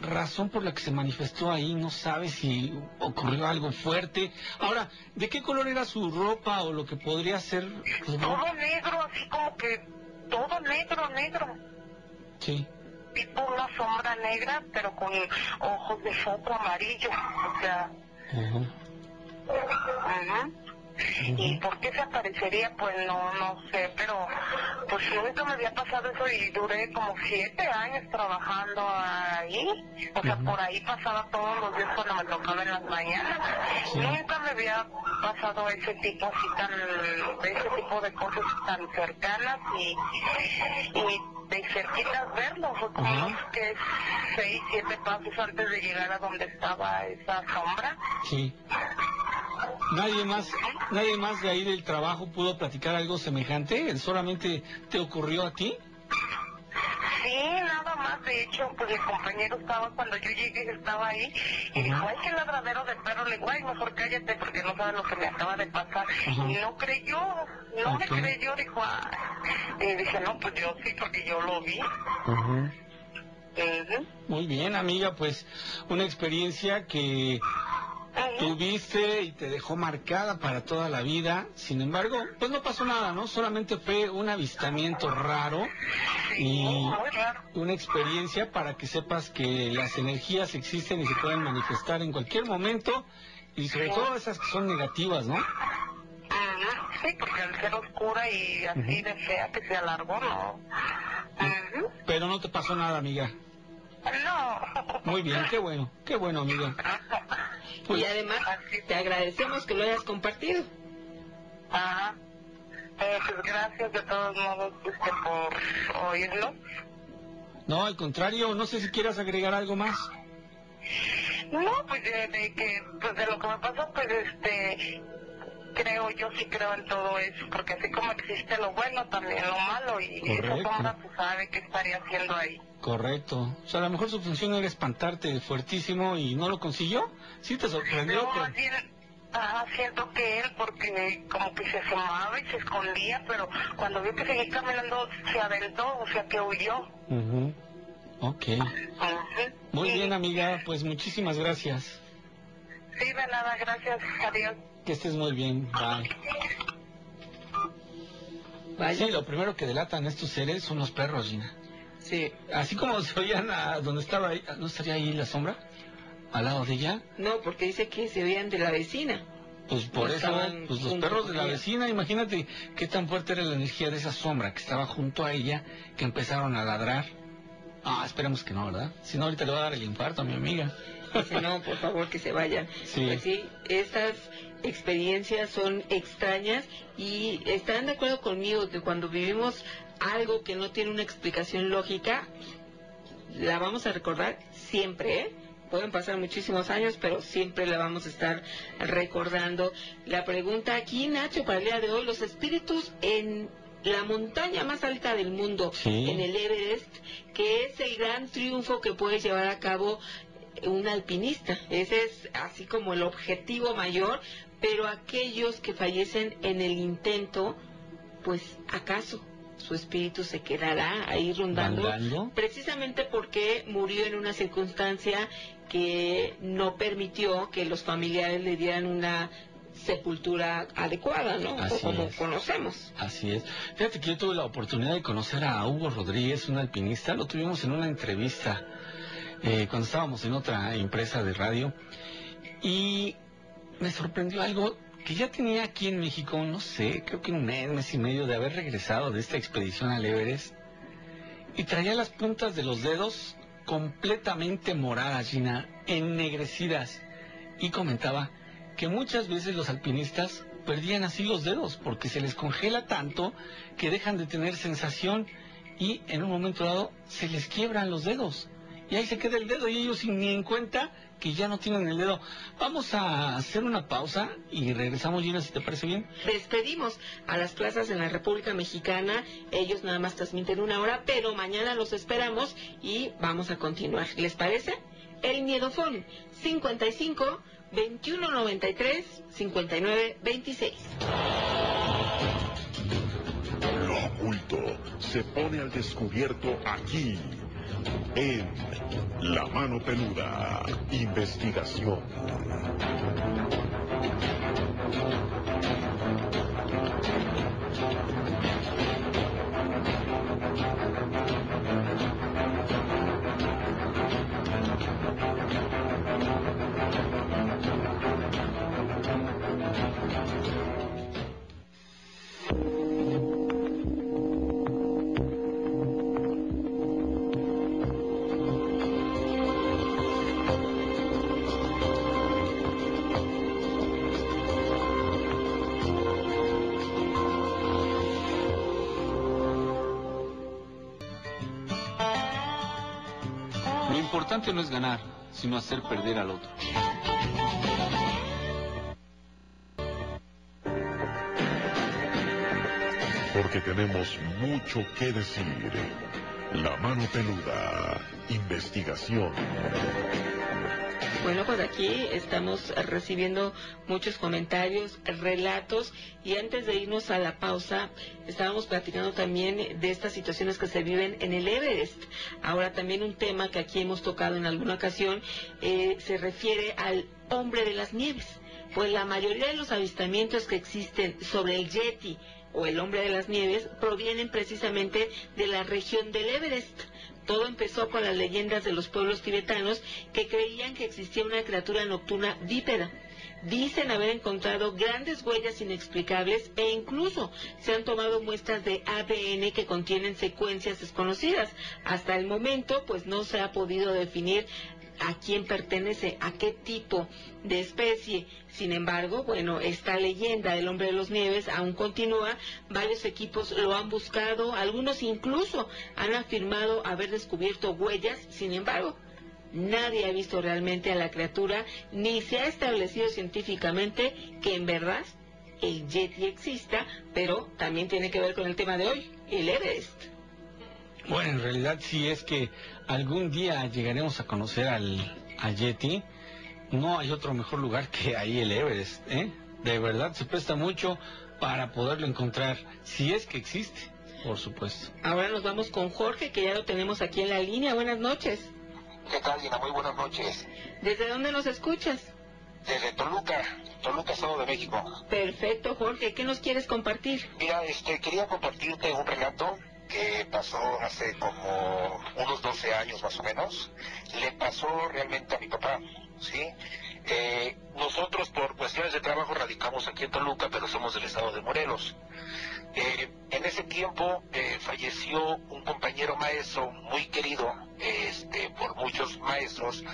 razón por la que se manifestó ahí? No sabe si ocurrió algo fuerte. Ahora, ¿de qué color era su ropa o lo que podría ser? Todo negro, así como que todo negro, negro. Sí. Tipo una sombra negra, pero con ojos de foco amarillo. O sea, ajá. ¿Y por qué se aparecería? Pues no, no sé, pero pues nunca me había pasado eso y duré como siete años trabajando ahí. O sea, por ahí pasaba todos los días cuando me tocaba en las mañanas. Nunca me había pasado ese tipo así tan, ese tipo de cosas tan cercanas y, y de cerquitas verlo. Unos, que seis, siete pasos antes de llegar a donde estaba esa sombra. Sí. Nadie más, nadie más de ahí del trabajo pudo platicar algo semejante. ¿Solamente te ocurrió a ti? Sí, nada más. De hecho, pues mi compañero estaba, cuando yo llegué, estaba ahí y dijo, ay, qué ladradero de perro. Le digo, ay, mejor cállate porque no sabes lo que me acaba de pasar. Y no creyó, no me creyó. Dijo, ah. Y dije, no, pues yo sí, porque yo lo vi. Muy bien, amiga, pues una experiencia que tuviste y te dejó marcada para toda la vida. Sin embargo, pues no pasó nada, ¿no? Solamente fue un avistamiento raro y una experiencia para que sepas que las energías existen y se pueden manifestar en cualquier momento y sobre todo esas que son negativas, ¿no? Sí, porque al ser oscura y así de fea que se alargó, no. Pero no te pasó nada, amiga. No. Muy bien, qué bueno, qué bueno, amiga. Y además, te agradecemos que lo hayas compartido. Ajá. Eh, pues gracias de todos modos este, por oírlo. No, al contrario, no sé si quieras agregar algo más. No, pues de, de que, pues de lo que me pasó, pues este, creo, yo sí creo en todo eso, porque así como existe lo bueno, también lo malo, y esa Correcto. sombra pues sabe qué estaría haciendo ahí. Correcto. O sea, a lo mejor su función era espantarte fuertísimo y no lo consiguió. Sí te sorprendió. No, pero- más bien, ajá, siento que él, porque como que se asomaba y se escondía, pero cuando vio que seguía caminando, se aventó, o sea, que huyó. Ujú. Ok. Ujú. Muy bien, amiga. Pues muchísimas gracias. Sí, de nada, gracias, adiós. Que estés muy bien. Bye. Sí, lo primero que delatan estos seres son los perros, Gina. Sí. Así como se oían a donde estaba ahí, ¿no estaría ahí la sombra? ¿Al lado de ella? No, porque dice que se oían de la vecina. Pues por No eso, pues los perros de la vecina, imagínate qué tan fuerte era la energía de esa sombra que estaba junto a ella, que empezaron a ladrar. Ah, esperemos que no, ¿verdad? Si no, ahorita le va a dar el infarto a mi amiga. Dice, no, por favor, que se vayan. [laughs] Sí. Pues sí, estas experiencias son extrañas y estarán de acuerdo conmigo que cuando vivimos algo que no tiene una explicación lógica, la vamos a recordar siempre, ¿eh? pueden pasar muchísimos años, pero siempre la vamos a estar recordando. La pregunta aquí, Nacho, para el día de hoy, los espíritus en la montaña más alta del mundo, Sí. en el Everest, que es el gran triunfo que puede llevar a cabo un alpinista. Ese es así como el objetivo mayor, pero aquellos que fallecen en el intento, pues acaso su espíritu se quedará ahí rondando, precisamente porque murió en una circunstancia que no permitió que los familiares le dieran una sepultura adecuada, ¿no? Así como es. conocemos. Así es. Fíjate que yo tuve la oportunidad de conocer a Hugo Rodríguez, un alpinista. Lo tuvimos en una entrevista eh, cuando estábamos en otra empresa de radio. Y me sorprendió algo que ya tenía aquí en México, no sé, creo que un mes, mes y medio de haber regresado de esta expedición al Everest. Y traía las puntas de los dedos completamente moradas, Gina, ennegrecidas. Y comentaba que muchas veces los alpinistas perdían así los dedos porque se les congela tanto que dejan de tener sensación y en un momento dado se les quiebran los dedos. Y ahí se queda el dedo y ellos sin ni en cuenta que ya no tienen el dedo. Vamos a hacer una pausa y regresamos, Gina, si te parece bien. Despedimos a las plazas en la República Mexicana. Ellos nada más transmiten una hora, pero mañana los esperamos y vamos a continuar. ¿Les parece? El Miedofón 55 2193 5926. Lo oculto se pone al descubierto aquí, en La Mano Peluda, investigación. Importante no es ganar, sino hacer perder al otro. Porque tenemos mucho que decir. La Mano Peluda, investigación. Bueno, pues aquí estamos recibiendo muchos comentarios, relatos y antes de irnos a la pausa estábamos platicando también de estas situaciones que se viven en el Everest. Ahora también un tema que aquí hemos tocado en alguna ocasión eh, se refiere al hombre de las nieves. Pues la mayoría de los avistamientos que existen sobre el Yeti o el hombre de las nieves provienen precisamente de la región del Everest. Todo empezó con las leyendas de los pueblos tibetanos que creían que existía una criatura nocturna bípeda. Dicen haber encontrado grandes huellas inexplicables e incluso se han tomado muestras de ADN que contienen secuencias desconocidas. Hasta el momento, pues no se ha podido definir a quién pertenece, a qué tipo de especie. Sin embargo, bueno, esta leyenda del hombre de los nieves aún continúa. Varios equipos lo han buscado, algunos incluso han afirmado haber descubierto huellas. Sin embargo, nadie ha visto realmente a la criatura, ni se ha establecido científicamente que en verdad el Yeti exista, pero también tiene que ver con el tema de hoy, el Everest. Bueno, en realidad si es que algún día llegaremos a conocer al, Yeti, no hay otro mejor lugar que ahí el Everest, ¿eh? De verdad se presta mucho para poderlo encontrar, si es que existe, por supuesto. Ahora nos vamos con Jorge, que ya lo tenemos aquí en la línea. Buenas noches. ¿Qué tal, Gina? Muy buenas noches. ¿Desde dónde nos escuchas? Desde Toluca, Toluca, Estado de México. Perfecto, Jorge. ¿Qué nos quieres compartir? Mira, este, quería compartirte un relato que pasó hace como unos 12 años más o menos. Le pasó realmente a mi papá, ¿sí? Eh, nosotros por cuestiones de trabajo radicamos aquí en Toluca, pero somos del estado de Morelos. Eh, en ese tiempo eh, falleció un compañero maestro muy querido este, por muchos maestros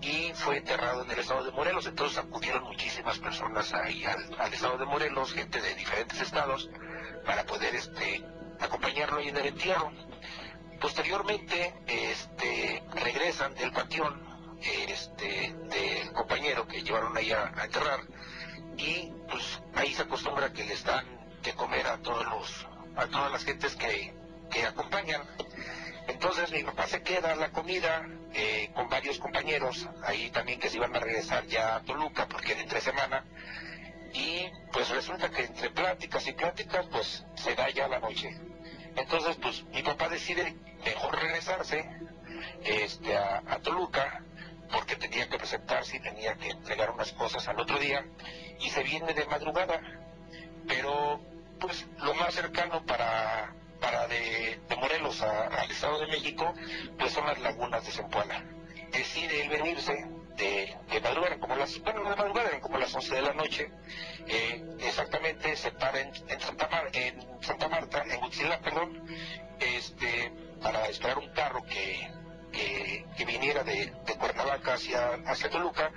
y fue enterrado en el estado de Morelos. Entonces acudieron muchísimas personas ahí al, al estado de Morelos, gente de diferentes estados, para poder este, acompañarlo ahí en el entierro. Posteriormente este, regresan del panteón este, del compañero que llevaron ahí a, enterrar y pues ahí se acostumbra que les dan de comer a todos los a todas las gentes que, que acompañan. Entonces mi papá se queda la comida eh, con varios compañeros ahí también que se iban a regresar ya a Toluca porque era entre semana. Y pues resulta que entre pláticas y pláticas pues se da ya la noche entonces pues mi papá decide mejor regresarse este a, Toluca porque tenía que presentarse y tenía que entregar unas cosas al otro día y se viene de madrugada pero pues lo más cercano para para de, de Morelos al Estado de México, pues son las lagunas de Zempoala. Decide él venirse de, de madrugada, como las, bueno, no de madrugada, eran como las 11 de la noche, eh, exactamente se para en, en Santa Mar- en Santa Marta, en Huitzilá, perdón, este, para esperar un carro que, que, que viniera de, de Cuernavaca hacia, hacia Toluca,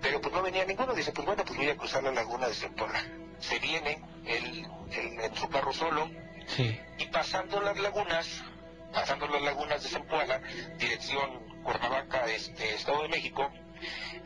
pero pues no venía ninguno, dice, pues bueno, pues voy a cruzar la laguna de Zempoala. Se viene él, él en su carro solo, Sí. y pasando las lagunas, pasando las lagunas de Zempoala, dirección Cuernavaca, este, Estado de México,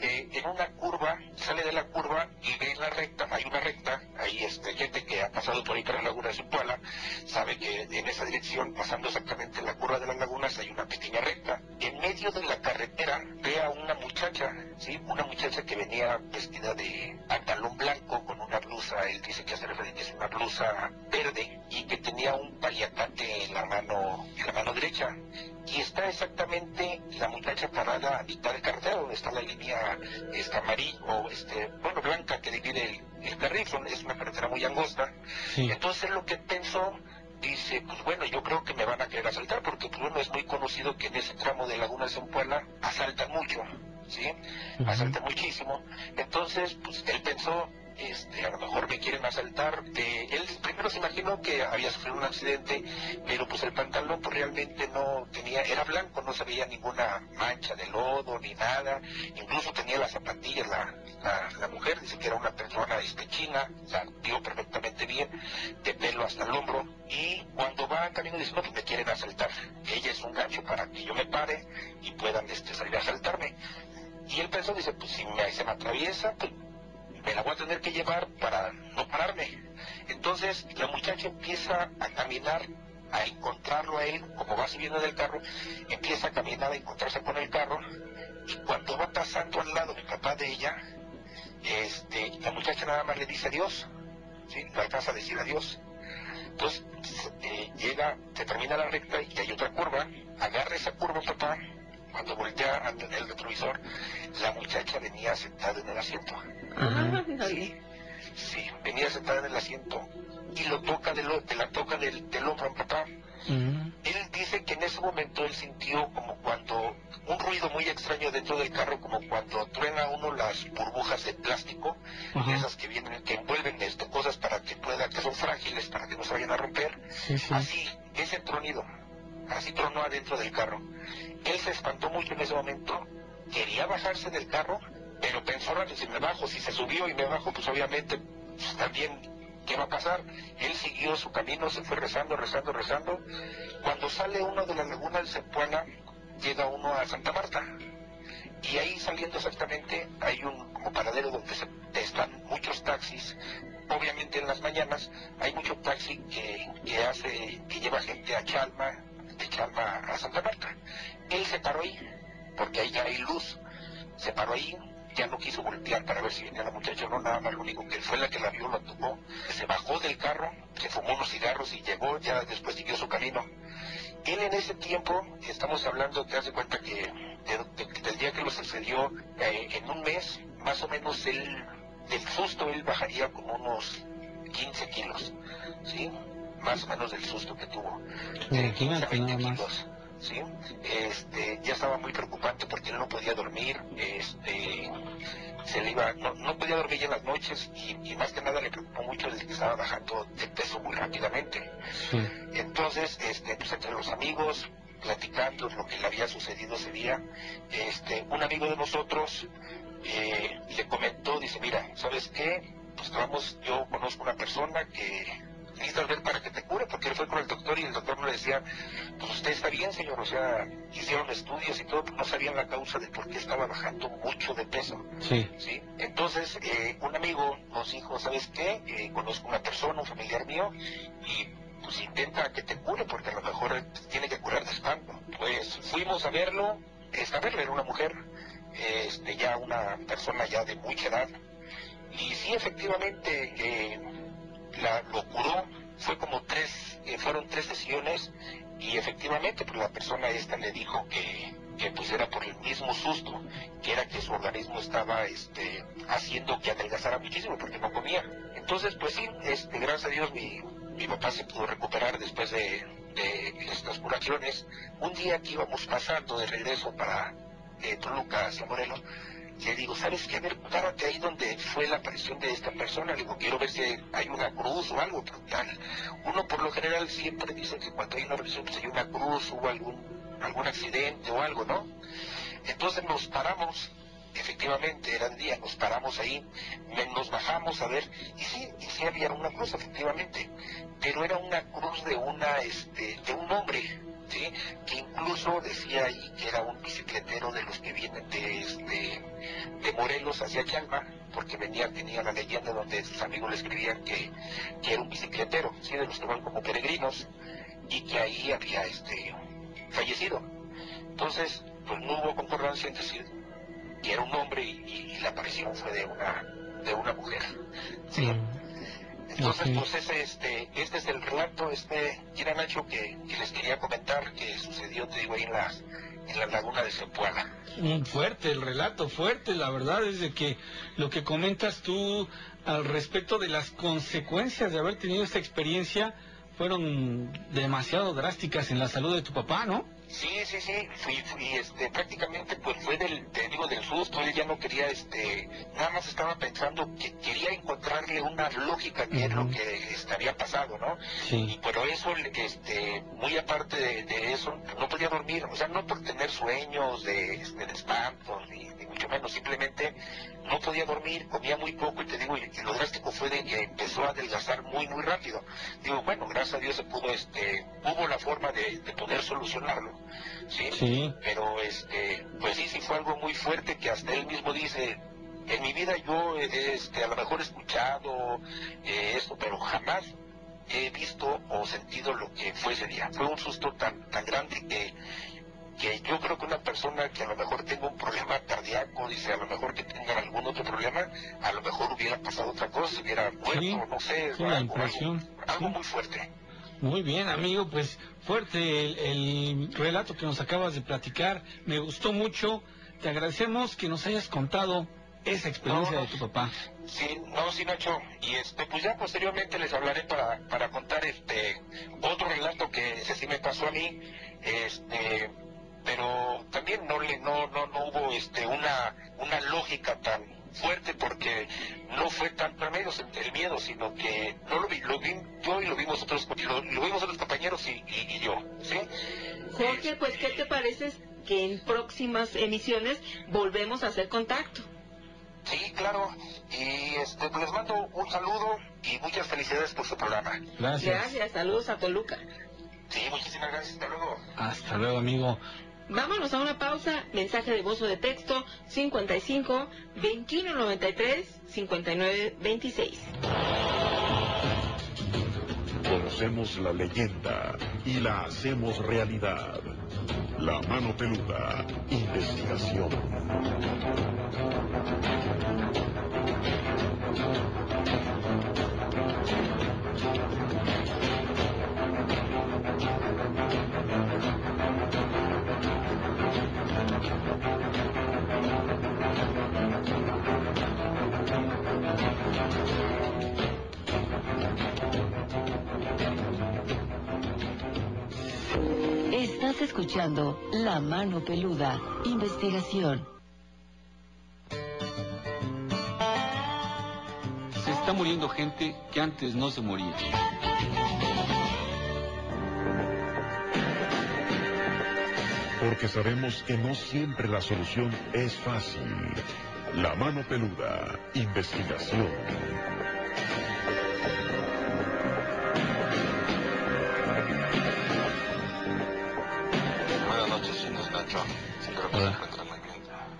eh, en una curva, sale de la curva y ve en la recta, hay una recta, hay este, gente que ha pasado por ahí por la laguna de Zempoala, sabe que en esa dirección, pasando exactamente en la curva de las lagunas, hay una pequeña recta. En medio de la carretera ve a una muchacha, ¿sí? Una muchacha que venía vestida de pantalón blanco con una blusa, él dice que hace referencia es una blusa verde y que tenía un paliacate en la mano, en la mano derecha. Y está exactamente la muchacha parada a mitad de carretera, donde está la línea amarillo, o este, bueno, blanca que divide el, el carril, es una carretera muy angosta. Entonces lo que pensó, dice, pues bueno, yo creo que me van a querer asaltar, porque pues bueno, es muy conocido que en ese tramo de Laguna de Zempoala asaltan mucho, ¿sí? Asaltan muchísimo. Entonces, pues él pensó, este, a lo mejor me quieren asaltar. De, él primero se imaginó que había sufrido un accidente, pero pues el pantalón pues realmente no tenía, era blanco, no se veía ninguna mancha de lodo ni nada, incluso tenía las zapatillas, la, la, la mujer dice que era una persona este, china, sea, vio perfectamente bien, de pelo hasta el hombro, y cuando va camino dice, no, pues me quieren asaltar, ella es un gancho para que yo me pare y puedan este, salir a asaltarme. Y él pensó, dice, pues si me, se me atraviesa, pues me la voy a tener que llevar para no pararme. Entonces la muchacha empieza a caminar, a encontrarlo a él, como va subiendo del carro, empieza a caminar a encontrarse con el carro, y cuando va pasando al lado del papá de ella, este, la muchacha nada más le dice adiós, ¿sí? No alcanza a decir adiós. Entonces eh, llega, se termina la recta y hay otra curva, agarra esa curva papá, cuando voltea ante el retrovisor, la muchacha venía sentada en el asiento. [laughs] Sí, sí, venía sentada en el asiento y lo toca de, lo, de la toca del, del hombro a papá. Él dice que en ese momento él sintió como cuando un ruido muy extraño dentro del carro, como cuando truena uno las burbujas de plástico, esas que vienen, que envuelven este, cosas para que pueda, que son frágiles para que no se vayan a romper. Así, ese tronido, así tronó adentro del carro. Él se espantó mucho en ese momento, quería bajarse del carro, pero pensó rápido, si me bajo, si se subió y me bajo, pues obviamente pues, también, ¿qué va a pasar? Él siguió su camino, se fue rezando, rezando, rezando. Cuando sale uno de la laguna de Zempoala, llega uno a Santa Marta. Y ahí saliendo exactamente hay un como paradero donde se, están muchos taxis. Obviamente en las mañanas hay mucho taxi que, que hace, que lleva gente a Chalma, Chalma a Santa Marta. Él se paró ahí, porque ahí ya hay luz. Se paró ahí, ya no quiso voltear para ver si venía la muchacha o no, nada más lo único que fue la que la vio, la tocó, se bajó del carro, se fumó unos cigarros y llegó, ya después siguió su camino. Él en ese tiempo, estamos hablando, te das cuenta que de- de- del día que lo sucedió, eh, en un mes, más o menos él, del susto, él bajaría como unos 15 kilos, ¿sí? Más o menos del susto que tuvo. De 15 a 20 kilos. ¿sí? Este, ya estaba muy preocupante porque él no podía dormir, este, se le iba, no, no podía dormir en las noches y, y más que nada le preocupó mucho el que estaba bajando de peso muy rápidamente. Entonces, este, pues entre los amigos, platicando lo que le había sucedido ese día, este, un amigo de nosotros eh, le comentó, dice, mira, ¿sabes qué? Pues vamos, yo conozco una persona que necesitas ver para que te cure, porque él fue con el doctor y el doctor le decía, pues usted está bien, señor, o sea, hicieron estudios y todo, pero no sabían la causa de por qué estaba bajando mucho de peso. Sí. ¿sí? Entonces, eh, un amigo nos dijo, ¿sabes qué? Eh, conozco una persona, un familiar mío, y pues intenta que te cure, porque a lo mejor tiene que curar de espanto. Pues fuimos a verlo, esta verlo, era una mujer, este, ya una persona ya de mucha edad, y sí, efectivamente, eh, la, lo curó, fue como tres, eh, fueron tres sesiones, y efectivamente, pues la persona esta le dijo que, que pues era por el mismo susto, que era que su organismo estaba este, haciendo que adelgazara muchísimo porque no comía. Entonces, pues sí, este, gracias a Dios mi, mi papá se pudo recuperar después de, de estas curaciones. Un día que íbamos pasando de regreso para eh, Toluca hacia Morelos, le digo, ¿sabes qué? A ver, párate ahí donde fue la aparición de esta persona. Le digo, quiero ver si hay una cruz o algo. Pero tal. Uno por lo general siempre dice que cuando hay una aparición pues hay una cruz o algún, algún accidente o algo, ¿no? Entonces nos paramos, efectivamente, era el día, nos paramos ahí, nos bajamos a ver, y sí, y sí había una cruz, efectivamente, pero era una cruz de una, este, de un hombre, que incluso decía ahí que era un bicicletero de los que vienen de, este, de Morelos hacia Chalma, porque venía, tenía la leyenda donde sus amigos le escribían que, que era un bicicletero, ¿sí? de los que van como peregrinos, y que ahí había este, fallecido. Entonces, pues no hubo concordancia en decir que era un hombre y, la aparición fue de una, de una mujer. ¿sí? Entonces, pues ese, este, este es el relato, este, Gira Nacho, que, que les quería comentar que sucedió, te digo, ahí en la, en la laguna de Zempoala. Mm, Fuerte el relato, fuerte, la verdad es de que lo que comentas tú al respecto de las consecuencias de haber tenido esta experiencia fueron demasiado drásticas en la salud de tu papá, ¿no? Sí, sí, sí, fui, fui, este, prácticamente pues fue del, te digo, del susto, él ya no quería, este, nada más estaba pensando que quería encontrarle una lógica que es lo que este, había pasado, ¿no? Y pero eso, este, muy aparte de, de eso, no podía dormir, o sea, no por tener sueños de, este, de ni mucho menos, simplemente no podía dormir, comía muy poco y te digo, y, y lo drástico fue de que empezó a adelgazar muy, muy rápido. Digo, bueno, gracias a Dios se pudo, este, hubo la forma de, de poder solucionarlo, ¿sí? Sí. Pero, este, pues sí, sí fue algo muy fuerte que hasta él mismo dice, en mi vida yo, este, a lo mejor he escuchado eh, esto, pero jamás he visto o sentido lo que fue ese día. Fue un susto tan, tan grande que, que yo creo que una persona que a lo mejor tenga un problema cardíaco, dice a lo mejor que tenga algún otro problema, a lo mejor hubiera pasado otra cosa, hubiera muerto, Sí, no sé, sí, algo, impresión. algo, algo muy fuerte. Muy bien, amigo, pues fuerte el, el relato que nos acabas de platicar. Me gustó mucho. Te agradecemos que nos hayas contado esa experiencia de tu papá. Sí, no, sí, Nacho. Y este, pues ya posteriormente les hablaré para, para contar este otro relato que ese sí me pasó a mí. Este, pero también no le, no, no, no hubo este una, una lógica tan fuerte porque no fue tanto el miedo, el miedo, sino que no lo vi, lo vi yo y lo vimos otros, lo, lo vimos otros compañeros y, y, y yo, ¿sí? Jorge, pues, ¿qué te parece que en próximas emisiones volvemos a hacer contacto? Sí, claro. Y este, pues les mando un saludo y muchas felicidades por su programa. Gracias, saludos a Toluca. Sí, muchísimas gracias. Hasta luego. Hasta luego, amigo. Vámonos a una pausa. Mensaje de voz o de texto 55 21 93 59 26. Conocemos la leyenda y la hacemos realidad. La mano peluda, investigación. Escuchando La Mano Peluda, investigación. Se está muriendo gente que antes no se moría. Porque sabemos que no siempre la solución es fácil. La mano peluda, investigación.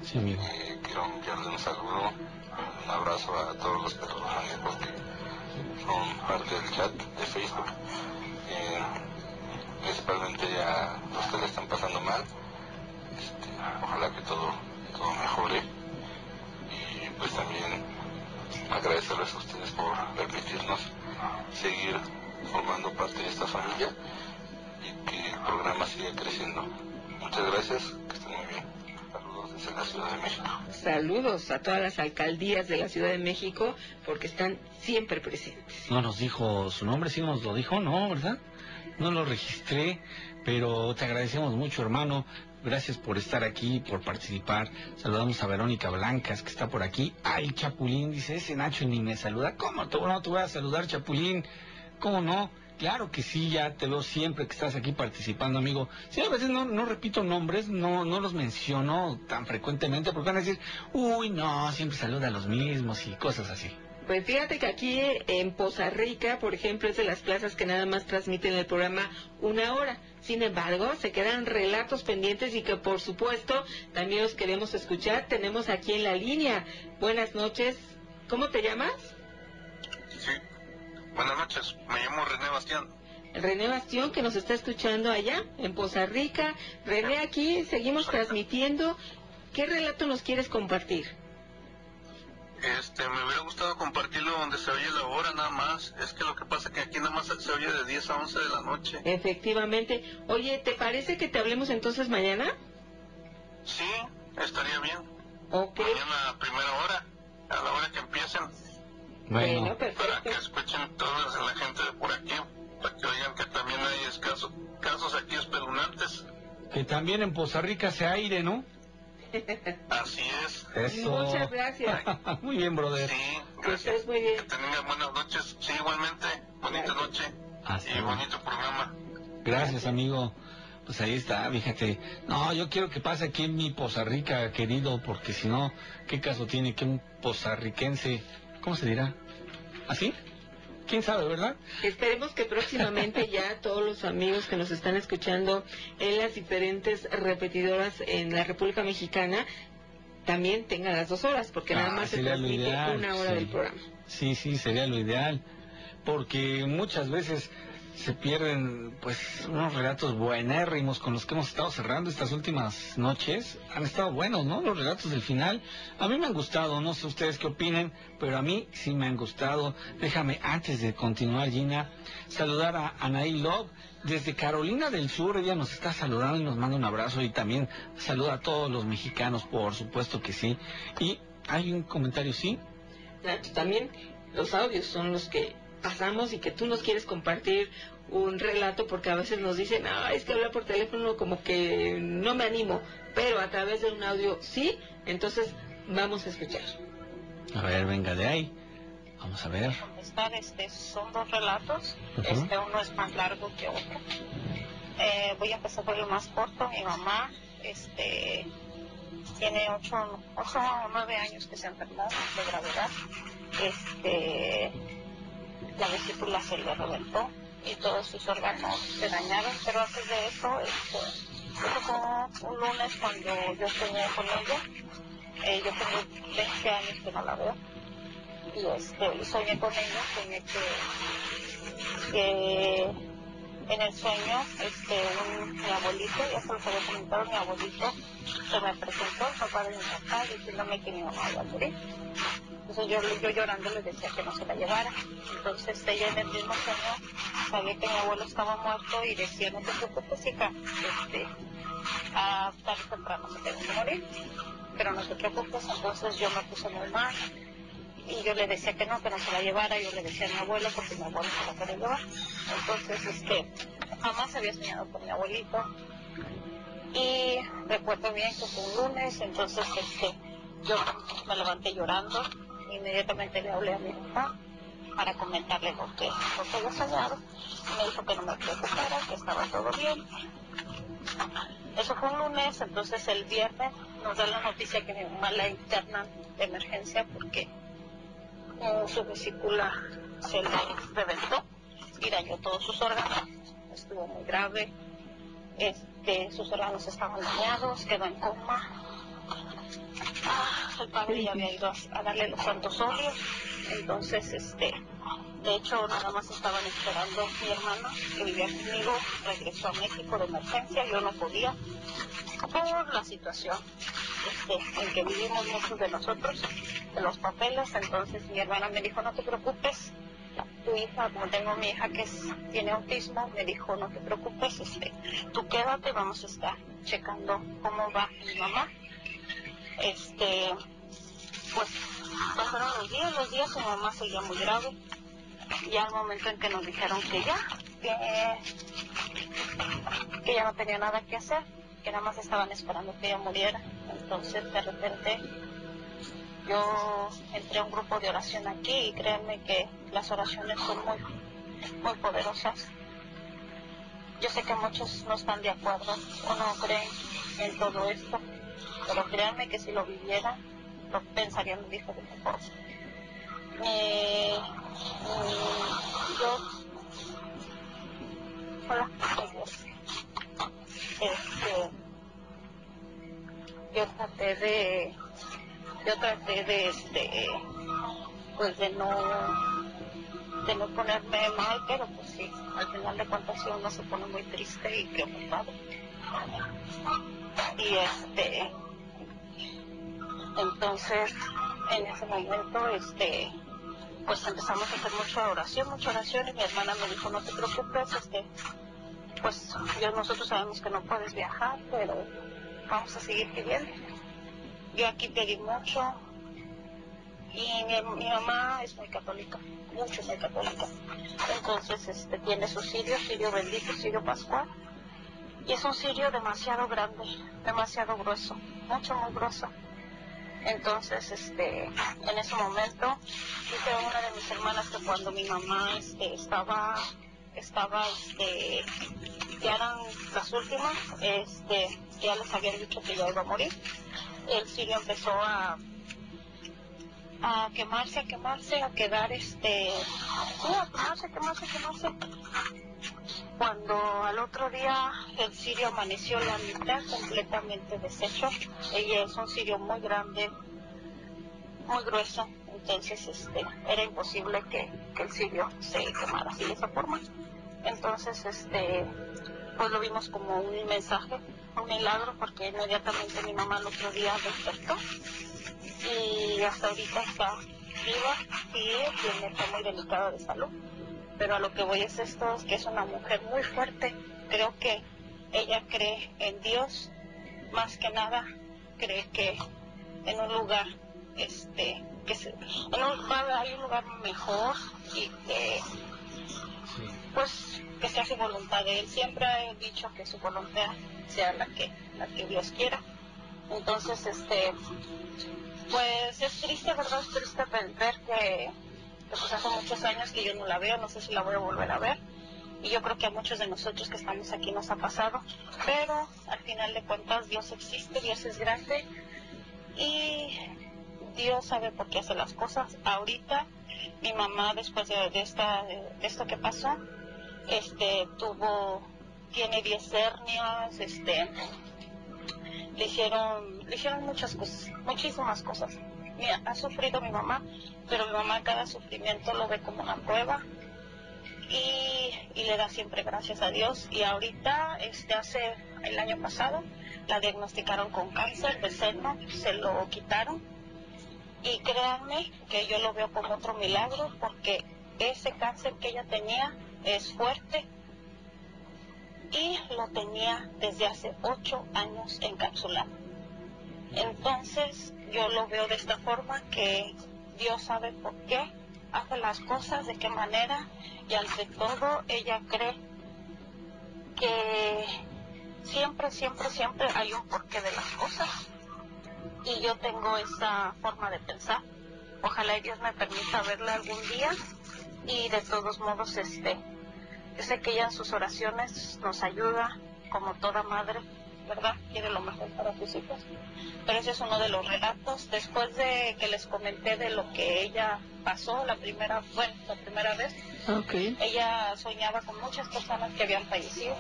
Sí, amigo. Eh, quiero enviarle un saludo, un abrazo a todos los perros que son parte del chat de Facebook. Eh, principalmente a los que le están pasando mal. Este, ojalá que todo mejore. Y pues también agradecerles a ustedes por permitirnos seguir formando parte de esta familia y que el programa siga creciendo. Muchas gracias, que estén muy bien. Saludos desde la Ciudad de México. Saludos a todas las alcaldías de la Ciudad de México porque están siempre presentes. No nos dijo su nombre, sí nos lo dijo, ¿no? ¿Verdad? No lo registré, pero te agradecemos mucho, hermano. Gracias por estar aquí, por participar. Saludamos a Verónica Blancas, que está por aquí. Ay, Chapulín, dice, ese Nacho ni me saluda. ¿Cómo te, no te voy a saludar, Chapulín? ¿Cómo no? Claro que sí, ya te veo siempre que estás aquí participando, amigo. Sí, a veces no, repito nombres, no, no los menciono tan frecuentemente, porque van a decir, uy, no, siempre saluda a los mismos y cosas así. Pues fíjate que aquí en Poza Rica, por ejemplo, es de las plazas que nada más transmiten el programa una hora. Sin embargo, se quedan relatos pendientes y que por supuesto también los queremos escuchar. Tenemos aquí en la línea. Buenas noches. ¿Cómo te llamas? Buenas noches, me llamo René Bastián. René Bastión, que nos está escuchando allá en Poza Rica. René, aquí seguimos transmitiendo. ¿Qué relato nos quieres compartir? Este, me hubiera gustado compartirlo donde se oye la hora nada más. Es que lo que pasa es que aquí nada más se oye de 10 a 11 de la noche. Efectivamente. Oye, ¿te parece que te hablemos entonces mañana? Sí, estaría bien. Ok. Mañana a primera hora, a la hora que empiecen. Bueno, perfecto. Para que escuchen toda la gente de por aquí, para que oigan que también hay escasos, casos aquí espeluznantes. Que también en Poza Rica se aire, ¿no? [laughs] Así es. Eso. Muchas gracias. [laughs] muy bien, brother. Sí, gracias. muy bien. Que tengan buenas noches. Sí, igualmente. Bonita noche. Así y bonito programa. Gracias, amigo. Pues ahí está, fíjate. No, yo quiero que pase aquí en mi Poza Rica, querido, porque si no, ¿qué caso tiene que un pozarriquense, ¿cómo se dirá? ¿Así? ¿Quién sabe, verdad? Esperemos que próximamente ya todos los amigos que nos están escuchando en las diferentes repetidoras en la República Mexicana también tengan las dos horas, porque nada Ah, más se transmite una hora sí. del programa. Sí, sí, sería lo ideal. Porque muchas veces se pierden, pues, unos relatos buenérrimos con los que hemos estado cerrando estas últimas noches. Han estado buenos, ¿no? Los relatos del final. A mí me han gustado, no sé ustedes qué opinen, pero a mí sí me han gustado. Déjame, antes de continuar, Gina, saludar a Anaí Love. Desde Carolina del Sur, ella nos está saludando y nos manda un abrazo y también saluda a todos los mexicanos, por supuesto que sí. Y hay un comentario, ¿sí? También los audios son los que pasamos y que tú nos quieres compartir un relato porque a veces nos dicen, ah, es que hablar por teléfono como que no me animo, pero a través de un audio sí, entonces vamos a escuchar. A ver, venga de ahí. Vamos a ver. Este, son dos relatos, este uno es más largo que otro. Eh, voy a empezar por el más corto. Mi mamá este, tiene ocho, ocho o nueve años que se enfermó de gravedad. Este, la vesícula se le reventó y todos sus órganos se dañaron, pero antes de eso, este, fue un lunes cuando yo soñé con ella. Eh, yo tengo 20 años que no la veo y este, soñé con ella, soñé que, que en el sueño este, un, mi abuelito, ya se los había comentado, mi abuelito se me presentó, papá de mi papá, diciéndome que mi mamá iba a morir. Entonces yo, llorando le decía que no se la llevara. Entonces ella en el mismo sueño sabía que mi abuelo estaba muerto y decía, no te preocupes, hija, este, a tarde o temprano se tengo que morir. Pero no te preocupes, entonces yo me puse muy mal y yo le decía que no, que no se la llevara, yo le decía a mi abuelo porque mi abuelo se la quería llevar. Entonces, este, jamás había soñado con mi abuelito. Y recuerdo bien que fue un lunes, entonces este, yo me levanté llorando, inmediatamente le hablé a mi papá para comentarle lo que, había soñado. Me dijo que no me preocupara, que estaba todo bien. Eso fue un lunes, entonces el viernes nos da la noticia que mi mamá la interna de emergencia porque su vesícula se le reventó y dañó todos sus órganos. Estuvo muy grave. Este, sus órganos estaban dañados, quedó en coma. Ah, el padre ya había ido a, a darle los santos óleos, entonces, este, de hecho, nada más estaban esperando mi hermana, que vivía conmigo, regresó a México de emergencia, yo no podía, por la situación este, en que vivimos muchos de nosotros, de los papeles, entonces mi hermana me dijo, no te preocupes, tu hija, como tengo mi hija que tiene autismo, me dijo, no te preocupes, este, tú quédate, vamos a estar checando cómo va mi mamá. Este, pues pasaron los días, los días, mi mamá seguía muy grave. Ya al momento en que nos dijeron que ya, que ya no tenía nada que hacer, que nada más estaban esperando que ella muriera. Entonces de repente yo entré a un grupo de oración aquí y créanme que las oraciones son muy, muy poderosas. Yo sé que muchos no están de acuerdo o no creen en todo esto, pero créanme que si lo vivieran, lo pensarían de diferente forma. Eh, mm, yo, hola. Este, yo traté de yo traté de este pues de no de no ponerme mal pero pues sí al final de cuentas uno se pone muy triste y preocupado. Y este entonces en ese momento este pues empezamos a hacer mucha oración mucha oración y mi hermana me dijo no te preocupes este pues yo nosotros sabemos que no puedes viajar pero vamos a seguir pidiendo yo aquí pedí mucho y mi, mi mamá es muy católica, mucho muy católica. Entonces este, tiene su sirio, sirio bendito, sirio pascual. Y es un sirio demasiado grande, demasiado grueso, mucho, muy grueso. Entonces, este, en ese momento, dice una de mis hermanas que cuando mi mamá este, estaba, estaba, este, ya eran las últimas, este, ya les habían dicho que ya iba a morir el sirio empezó a a quemarse, a quemarse, a quedar este, a quemarse, quemarse, a quemarse. Cuando al otro día el sirio amaneció la mitad completamente deshecho, ella es un sirio muy grande, muy grueso, entonces este, era imposible que, el sirio se quemara así de esa forma. Entonces, este, pues lo vimos como un mensaje, un milagro, porque inmediatamente mi mamá el otro día despertó y hasta ahorita está viva y tiene, está muy delicada de salud. Pero a lo que voy es esto, es que es una mujer muy fuerte. Creo que ella cree en Dios, más que nada cree que en un lugar, este, que se, en un, va- hay un lugar mejor y que pues que sea su voluntad de él. Siempre he dicho que su voluntad sea la que, la que Dios quiera. Entonces, este, pues es triste, ¿verdad? Es triste ver que, pues hace muchos años que yo no la veo, no sé si la voy a volver a ver. Y yo creo que a muchos de nosotros que estamos aquí nos ha pasado. Pero al final de cuentas Dios existe, Dios es grande y Dios sabe por qué hace las cosas. Ahorita mi mamá después de, esta, esto que pasó, este tuvo, tiene 10 hernias, este le hicieron, le hicieron muchas cosas, muchísimas cosas. Mira, ha sufrido mi mamá, pero mi mamá cada sufrimiento lo ve como una prueba y, y le da siempre gracias a Dios. Y ahorita, este hace el año pasado, la diagnosticaron con cáncer de seno, se lo quitaron. Y créanme que yo lo veo como otro milagro porque ese cáncer que ella tenía es fuerte y lo tenía desde hace ocho años encapsulado. Entonces yo lo veo de esta forma que Dios sabe por qué hace las cosas, de qué manera y ante todo ella cree que siempre, siempre, siempre hay un porqué de las cosas y yo tengo esa forma de pensar. Ojalá Dios me permita verla algún día y de todos modos este yo sé que ella en sus oraciones nos ayuda como toda madre ¿verdad? Quiere lo mejor para sus hijos. Pero ese es uno de los relatos. Después de que les comenté de lo que ella pasó la primera, bueno, la primera vez, ella soñaba con muchas personas que habían fallecido.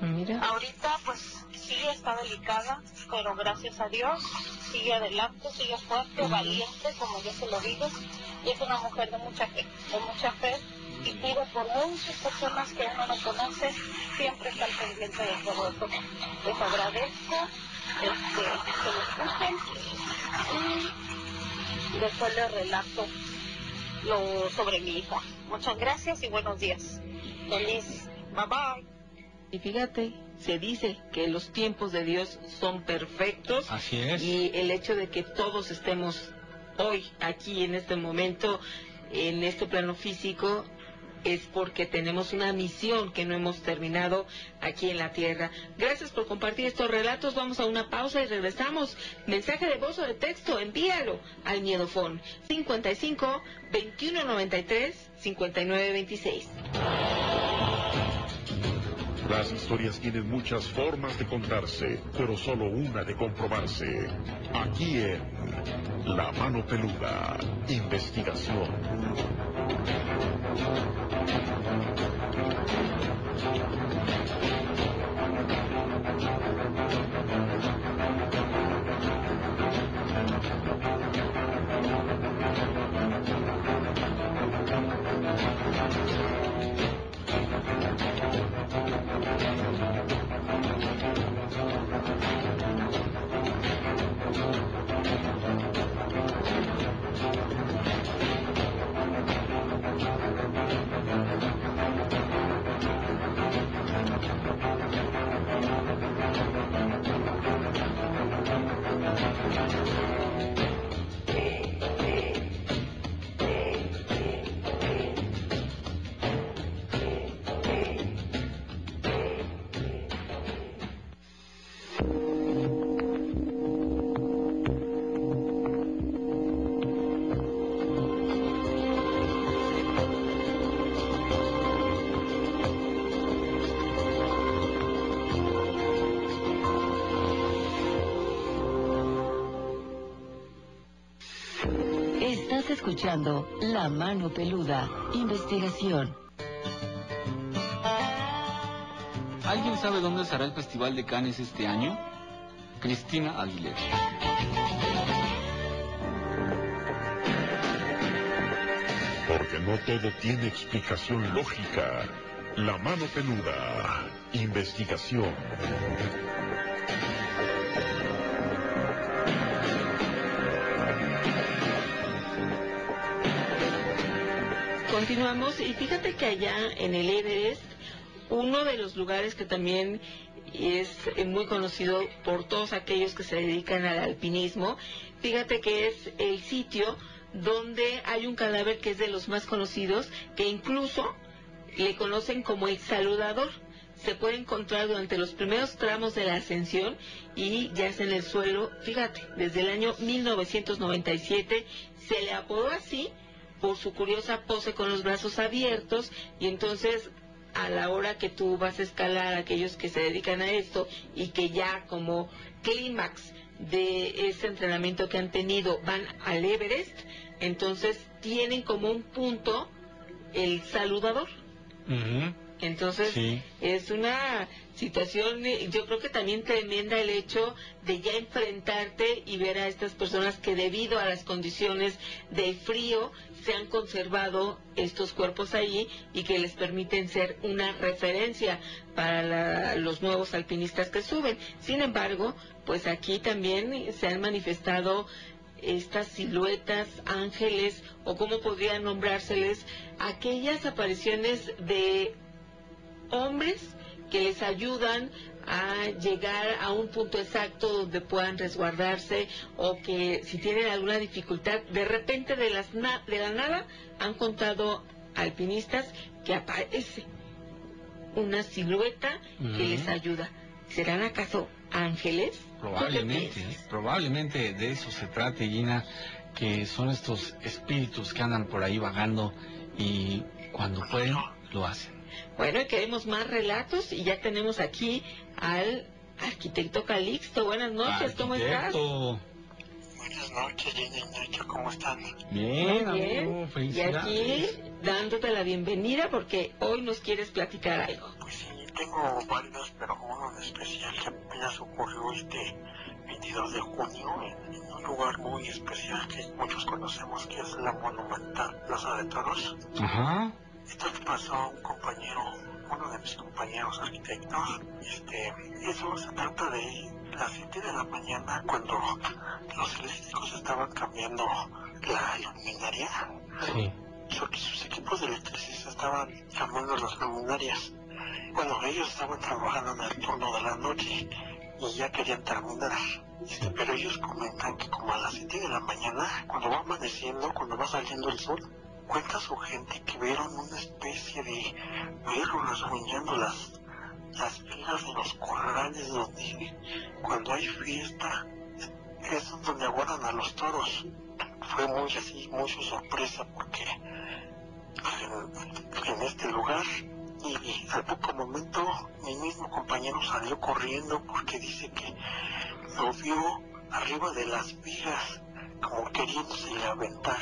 Mira. Ahorita pues sí está delicada, pero gracias a Dios sigue adelante, sigue fuerte, valiente, como yo se lo digo, y es una mujer de mucha fe, de mucha fe, y pide por muchas personas que uno no conoce, siempre está al pendiente de todo eso. Les agradezco este, que lo escuchen y después les relato lo sobre mi hija. Muchas gracias y buenos días. Feliz. Bye bye. Y fíjate, se dice que los tiempos de Dios son perfectos. Así es. Y el hecho de que todos estemos hoy, aquí, en este momento, en este plano físico, es porque tenemos una misión que no hemos terminado aquí en la Tierra. Gracias por compartir estos relatos. Vamos a una pausa y regresamos. Mensaje de voz o de texto, envíalo al Miedofón 55 2193 5926. Las historias tienen muchas formas de contarse, pero solo una de comprobarse. Aquí en La Mano Peluda, investigación. Escuchando La Mano Peluda, investigación. ¿Alguien sabe dónde será el Festival de Cannes este año? Cristina Aguilera. Porque no todo tiene explicación lógica. La Mano Peluda, investigación. Continuamos y fíjate que allá en el Everest, uno de los lugares que también es eh, muy conocido por todos aquellos que se dedican al alpinismo, fíjate que es el sitio donde hay un cadáver que es de los más conocidos, que incluso le conocen como el saludador. Se puede encontrar durante los primeros tramos de la ascensión y ya es en el suelo, fíjate, desde el año 1997 se le apodó así por su curiosa pose con los brazos abiertos y entonces a la hora que tú vas a escalar, aquellos que se dedican a esto y que ya como clímax de ese entrenamiento que han tenido van al Everest, entonces tienen como un punto el saludador. Entonces Sí. es una situación, eh, yo creo que también tremenda el hecho de ya enfrentarte y ver a estas personas que debido a las condiciones del frío se han conservado estos cuerpos ahí y que les permiten ser una referencia para la- los nuevos alpinistas que suben. Sin embargo, pues aquí también se han manifestado estas siluetas, ángeles, o cómo podrían nombrárseles, aquellas apariciones de hombres que les ayudan a llegar a un punto exacto donde puedan resguardarse o que si tienen alguna dificultad, de repente de, las na- de la nada han contado alpinistas que aparece una silueta que les ayuda. ¿Serán acaso ángeles? ¿Tú qué Probablemente, piensas? probablemente de eso se trate, Gina, que son estos espíritus que andan por ahí vagando y cuando pueden lo hacen. Bueno, y queremos más relatos y ya tenemos aquí al Arquitecto Calixto, buenas noches, ¿cómo estás? Buenas noches, Jenny y Nacho, ¿cómo están? Bien, Muy bien. amigo, Y aquí dándote la bienvenida porque hoy nos quieres platicar algo. Pues sí, tengo varios, pero uno en especial que apenas ocurrió este 22 de junio en, en un lugar muy especial que muchos conocemos, que es la monumental Plaza de Toros. Ajá. Esto le pasó a un compañero, uno de mis compañeros arquitectos. Este, eso se trata de las 7 de la mañana cuando los eléctricos estaban cambiando la luminaria. Sí. Su- sus equipos de electricidad estaban cambiando las luminarias. Bueno, ellos estaban trabajando en el turno de la noche y ya querían terminar. Este, pero ellos comentan que como a las 7 de la mañana, cuando va amaneciendo, cuando va saliendo el sol, cuenta su gente que vieron una especie de perro rasguñando las, las vigas de los corrales donde cuando hay fiesta es donde aguardan a los toros. Fue muy así, su sorpresa porque en, en este lugar y al poco momento mi mismo compañero salió corriendo porque dice que lo vio arriba de las vigas como queriéndose aventar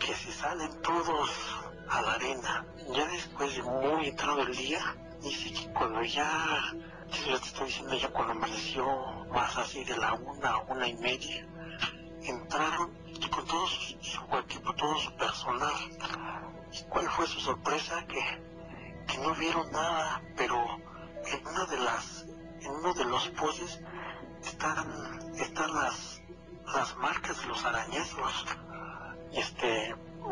que se salen todos a la arena ya después de muy entrado el día dice que cuando ya yo te estoy diciendo ya cuando amaneció más así de la una una y media entraron y con todo su, su equipo todo su personal ¿Y cuál fue su sorpresa? Que, que no vieron nada, pero en una de las, en uno de los postes están, están las, las marcas de los arañazos. Este,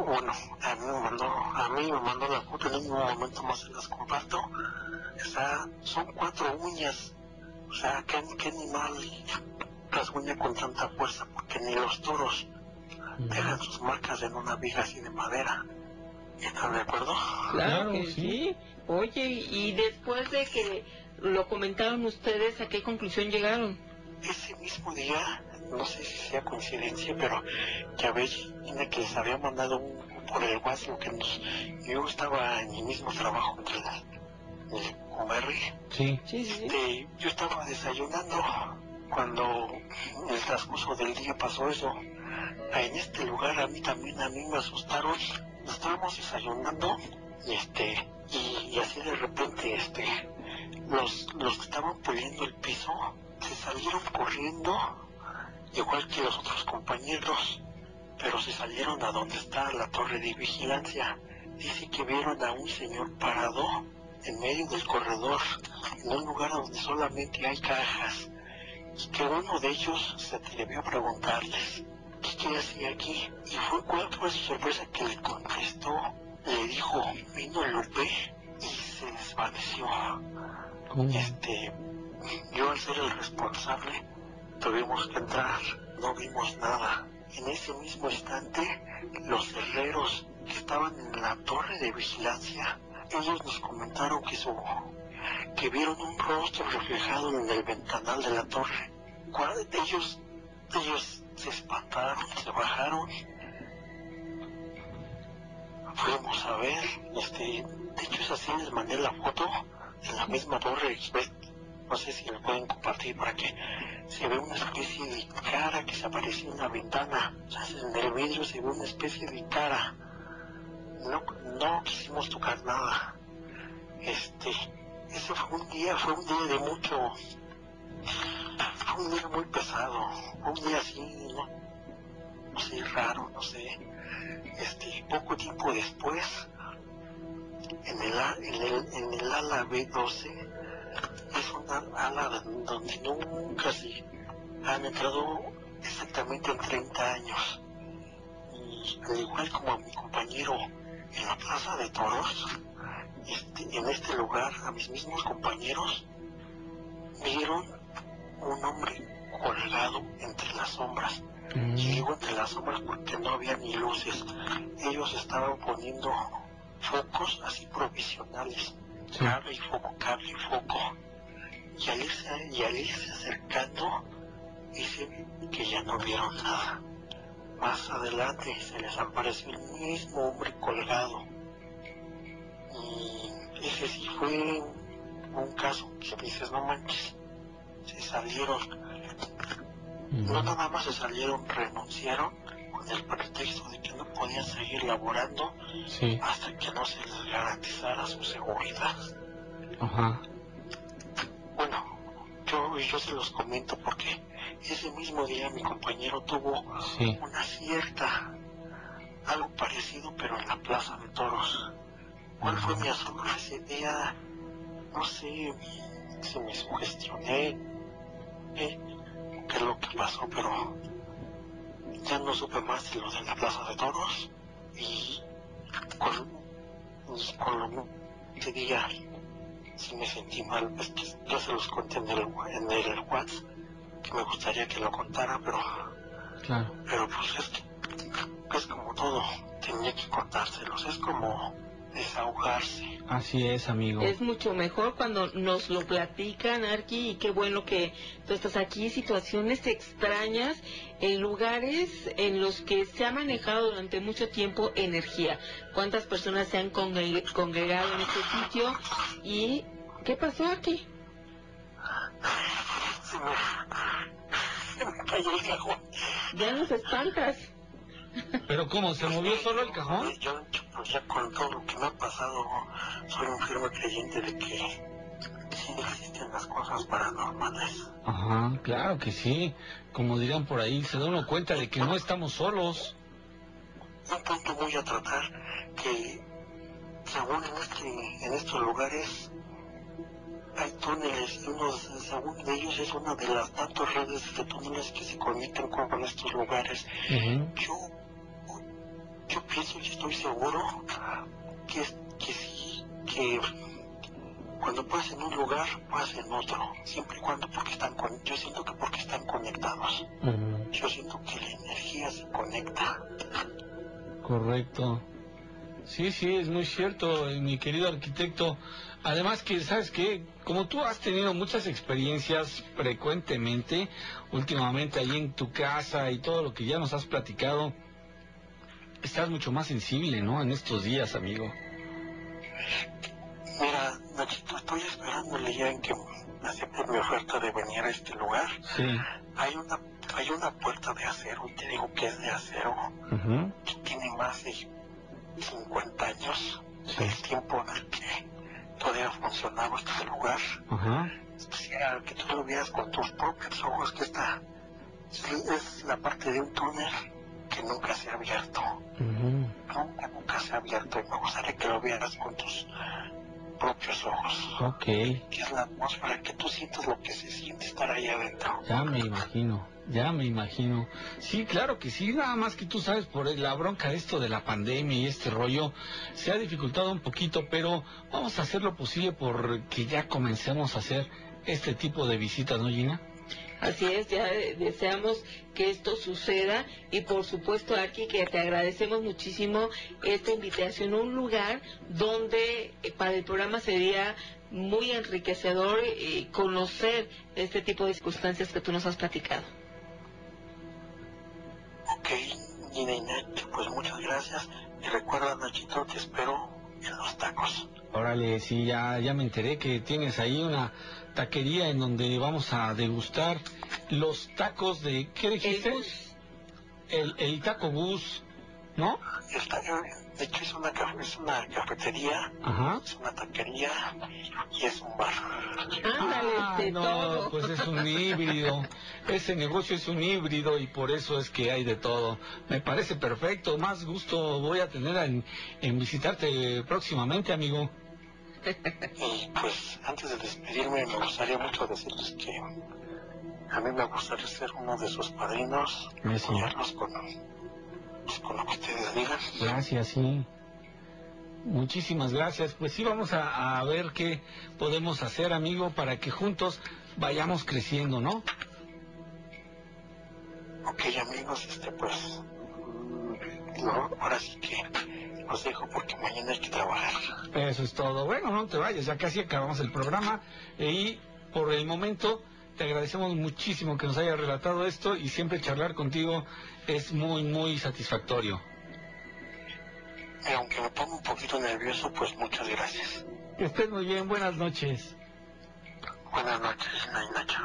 bueno, a mí me mandó, a mí me mandó la foto en un momento más se las comparto. O sea, son cuatro uñas. O sea, ¿qué, qué animal rasguña con tanta fuerza? Porque ni los toros dejan sus marcas en una viga así de madera. ¿Están de acuerdo? Claro, que sí. Oye, y después de que lo comentaron ustedes, ¿a qué conclusión llegaron? Ese mismo día, no sé si sea coincidencia, pero ya ves, Ina, que les había mandado un, por el WhatsApp que nos... Yo estaba en mi mismo trabajo entre la, el UMR. Sí. Este, yo estaba desayunando cuando en el transcurso del día pasó eso. En este lugar a mí también, a mí me asustaron. Estábamos desayunando y este, y, y así de repente este, los, los que estaban puliendo el piso se salieron corriendo, igual que los otros compañeros, pero se salieron a donde está la torre de vigilancia. Dice que vieron a un señor parado en medio del corredor, en un lugar donde solamente hay cajas, y que uno de ellos se atrevió a preguntarles, ¿qué hacía aquí? Y fue cuál fue su sorpresa que le contestó, le dijo, vino Lupe y se desvaneció. Este, yo al ser el responsable, tuvimos que entrar, no vimos nada. En ese mismo instante, los herreros que estaban en la torre de vigilancia, ellos nos comentaron que su, que vieron un rostro reflejado en el ventanal de la torre. ¿Cuál de ellos, ellos se espantaron, se bajaron? Fuimos a ver, este, de hecho es así, les mandé la foto en la misma torre. No sé si lo pueden compartir para que se ve una especie de cara que se apareció en la ventana, o sea, en el vidrio se ve una especie de cara. No, no quisimos tocar nada. Este, ese fue un día, fue un día de mucho, fue un día muy pesado, fue un día así, no, no sé, raro, no sé. Este, poco tiempo después, en el, en el, en el ala B12, es una ala donde nunca se han entrado exactamente en 30 años. Y al igual como a mi compañero en la plaza de toros, este, en este lugar, a mis mismos compañeros, vieron un hombre colgado entre las sombras. Y digo entre las sombras porque no había ni luces. Ellos estaban poniendo focos así provisionales. Cable y foco, cable y foco. Y al irse, y al irse acercando, dicen que ya no vieron nada. Más adelante se les apareció el mismo hombre colgado. Y ese sí fue un caso que dices, no manches. se salieron, no nada más se salieron, renunciaron el pretexto de que no podían seguir laborando Sí. hasta que no se les garantizara su seguridad. Ajá. Bueno, yo, yo se los comento porque ese mismo día mi compañero tuvo Sí. una cierta, algo parecido, pero en la plaza de toros. ¿Cuál fue mi asombro ese día? No sé si me sugestioné, eh, qué es lo que pasó, pero ya no supe más de lo de la plaza de toros y con, y con lo ese día sí me sentí mal, pues que yo se los conté en el, en el WhatsApp, que me gustaría que lo contara, pero, Claro. pero pues es que es como todo, tenía que contárselos, es como desahogarse. Así es, amigo. Es mucho mejor cuando nos lo platican, Arqui, y qué bueno que tú estás aquí, situaciones extrañas en lugares en los que se ha manejado durante mucho tiempo energía. ¿Cuántas personas se han congre- congregado en este sitio? ¿Y qué pasó aquí? [laughs] Se me, se me cayó el cajón. Ya nos espantas. ¿Pero cómo? ¿Se movió solo el cajón? Yo, pues ya con todo lo que me ha pasado, soy un firme creyente de que sí existen las cosas paranormales. Ajá, claro que sí. Como dirían por ahí, se da uno cuenta de que no estamos solos. Un punto voy a tratar que, según en, este, en estos lugares, hay túneles y uno, de- según de ellos, es una de las tantas redes de túneles que se conectan con, con estos lugares. Yo, yo pienso y estoy seguro que, que sí, que cuando pasa en un lugar, pasa en otro, siempre y cuando porque están con, yo siento que porque están conectados. Yo siento que la energía se conecta. Correcto. Sí, sí, es muy cierto, mi querido arquitecto. Además que, ¿sabes qué? Como tú has tenido muchas experiencias frecuentemente, últimamente ahí en tu casa y todo lo que ya nos has platicado, estás mucho más sensible, ¿no? En estos días, amigo. Mira, Nachito, estoy esperándole ya en que me acepten mi oferta de venir a este lugar. Sí. Hay una, hay una puerta de acero, y te digo que es de acero, Ujú. que tiene más de 50 años, el tiempo en el que todavía funcionaba este lugar. Ajá. Quisiera que tú lo vieras con tus propios ojos, que esta sí, es la parte de un túnel que nunca se ha abierto. Nunca, nunca se ha abierto. Y me gustaría que lo vieras con tus propios ojos. Ok, Que es la atmósfera, que tú sientes lo que se siente estar ahí adentro. ya me imagino, ya me imagino. Sí, claro que sí, nada más que tú sabes, por la bronca de esto de la pandemia y este rollo, se ha dificultado un poquito, pero vamos a hacer lo posible por que ya comencemos a hacer este tipo de visitas, ¿no, Gina? Así es, ya eh, deseamos que esto suceda y por supuesto aquí que te agradecemos muchísimo esta invitación a un lugar donde eh, para el programa sería muy enriquecedor eh, conocer este tipo de circunstancias que tú nos has platicado. Ok, Gina Nacho, pues muchas gracias. Y recuerda, Nachito, te espero en los tacos. Órale, sí, ya, ya me enteré que tienes ahí una taquería en donde vamos a degustar los tacos de, ¿qué dijiste? El, el taco bus, ¿no? Está, de hecho, es una, es una cafetería, Ajá. es una taquería y es un bar. Ah, no, pues es un híbrido. Ese negocio es un híbrido y por eso es que hay de todo. Me parece perfecto. Más gusto voy a tener en, en visitarte próximamente, amigo. Y pues antes de despedirme me gustaría mucho decirles que a mí me gustaría ser uno de sus padrinos, Eso. apoyarlos con, pues, con lo que ustedes digan. Gracias, sí. Muchísimas gracias. Pues sí, vamos a, a ver qué podemos hacer, amigo, para que juntos vayamos creciendo, ¿no? Ok amigos, este pues no, ahora sí que los dejo porque mañana hay que trabajar. Eso es todo. Bueno, no te vayas, ya casi acabamos el programa y por el momento te agradecemos muchísimo que nos hayas relatado esto y siempre charlar contigo es muy, muy satisfactorio. Y aunque me pongo un poquito nervioso, pues muchas gracias. Que estés muy bien, buenas noches. Buenas noches, Nacho.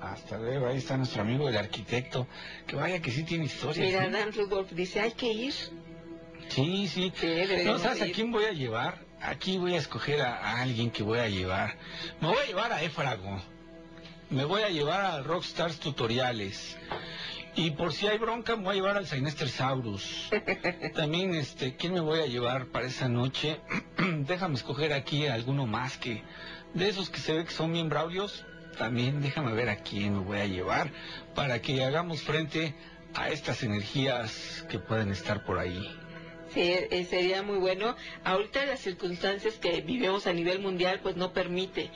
Hasta luego, ahí está nuestro amigo el arquitecto, que vaya que sí tiene historias. Mira, ¿eh? Dan Rudolph dice, hay que ir. Sí, sí. Sí, No, ¿sabes a quién voy a llevar? Aquí voy a escoger a, a alguien que voy a llevar. Me voy a llevar a Éfrago. Me voy a llevar a Rockstars Tutoriales. Y por si hay bronca, me voy a llevar al Sinester Saurus. [laughs] También, este, ¿quién me voy a llevar para esa noche? [clears throat] déjame escoger aquí a alguno más que... De esos que se ve que son bien braulios, también déjame ver a quién me voy a llevar para que hagamos frente a estas energías que pueden estar por ahí. Sí, eh, sería muy bueno. Ahorita las circunstancias que vivimos a nivel mundial pues no permite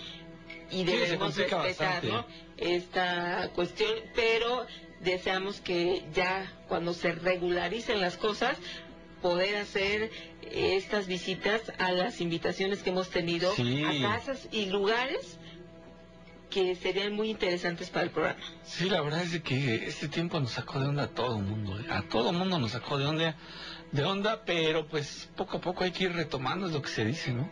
y Sí, debemos complica respetar. ¿no? esta cuestión, pero deseamos que ya cuando se regularicen las cosas poder hacer estas visitas a las invitaciones que hemos tenido Sí. a casas y lugares que serían muy interesantes para el programa. Sí, la verdad es que este tiempo nos sacó de onda a todo el mundo. ¿eh? A todo el mundo nos sacó de onda, de onda, pero pues poco a poco hay que ir retomando, es lo que se dice, ¿no?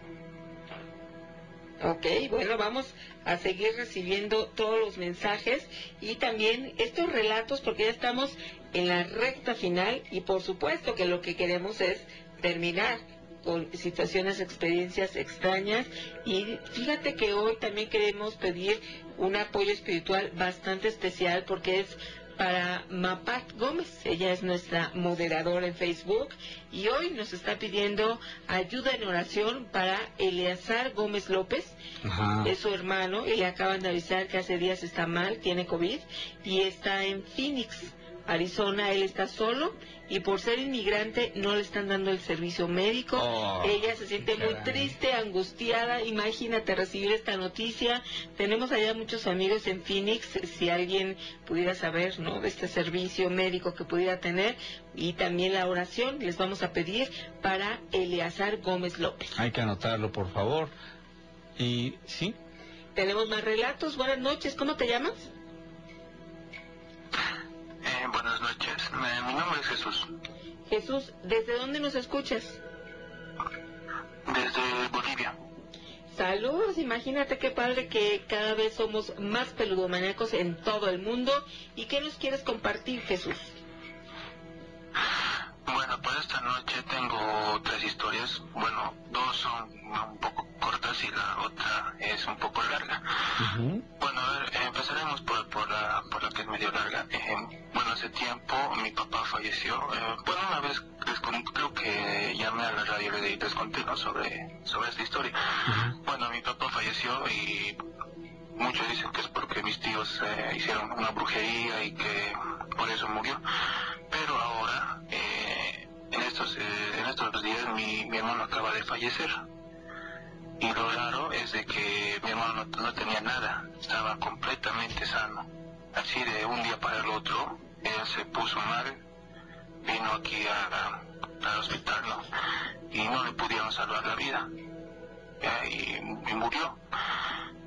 Ok, bueno, vamos a seguir recibiendo todos los mensajes y también estos relatos porque ya estamos en la recta final y por supuesto que lo que queremos es terminar con situaciones, experiencias extrañas. Y fíjate que hoy también queremos pedir un apoyo espiritual bastante especial porque es para Mapat Gómez. Ella es nuestra moderadora en Facebook y hoy nos está pidiendo ayuda en oración para Eleazar Gómez López. Ajá. Es su hermano y le acaban de avisar que hace días está mal, tiene COVID y está en Phoenix, Arizona. Él está solo y por ser inmigrante no le están dando el servicio médico. Oh, Ella se siente muy triste, angustiada. Imagínate recibir esta noticia. Tenemos allá muchos amigos en Phoenix. Si alguien pudiera saber, ¿no? De este servicio médico que pudiera tener y también la oración, les vamos a pedir para Eleazar Gómez López. Hay que anotarlo, por favor. Y sí, Tenemos más relatos. Buenas noches. ¿Cómo te llamas? Eh, buenas noches, mi nombre es Jesús, Jesús, ¿desde dónde nos escuchas? desde Bolivia. Saludos, imagínate qué padre que cada vez somos más peludomaníacos en todo el mundo. ¿Y qué nos quieres compartir, Jesús? Bueno, pues esta noche tengo tres historias. Bueno, dos son un poco cortas y la otra es un poco larga. Bueno, a ver, empezaremos por, por, la, por la que es medio larga. Eh, bueno, hace tiempo mi papá falleció. Eh, bueno, una vez les con- creo que llamé a la radio y les conté ¿no? sobre, sobre esta historia. Bueno, mi papá falleció y muchos dicen que es porque mis tíos eh, hicieron una brujería y que por eso murió. Pero ahora, eh, en, estos, eh, en estos días, mi, mi hermano acaba de fallecer. Y lo raro es de que mi hermano no, no tenía nada, estaba completamente sano. Así de un día para el otro, él se puso mal, vino aquí a- ¿no? Y no le pudieron salvar la vida. Ya, y, y murió.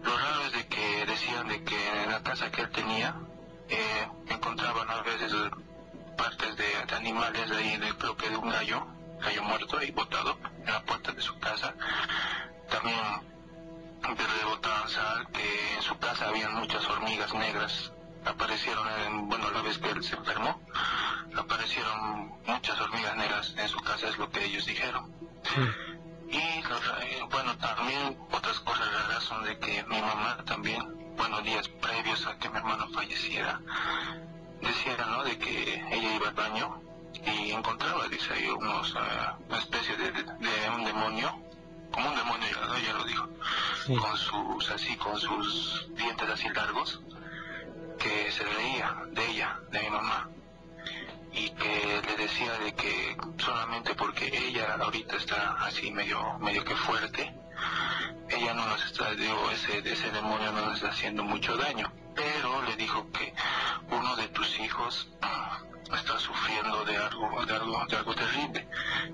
Lo raro es de que decían de que en la casa que él tenía eh, encontraban a veces eh, partes de, animales ahí, de, creo que de un gallo, gallo muerto ahí botado en la puerta de su casa. También le botaban sal, que en su casa habían muchas hormigas negras. Aparecieron, en, bueno, la vez que él se enfermó, aparecieron muchas hormigas negras en su casa, es lo que ellos dijeron. Y lo ra- eh, bueno, también otras cosas raras son de que mi mamá también, bueno, días previos a que mi hermano falleciera, decía, ¿no? De que ella iba al baño y encontraba, dice ahí, unos, eh, una especie de, de- de un demonio, como un demonio, ya, ya lo dijo, con sus, así, con sus dientes así largos, que se reía de ella, de mi mamá y que le decía de que solamente porque ella ahorita está así medio medio que fuerte ella no nos está digo ese ese demonio no nos está haciendo mucho daño pero le dijo que uno de tus hijos ah, está sufriendo de algo de algo de algo terrible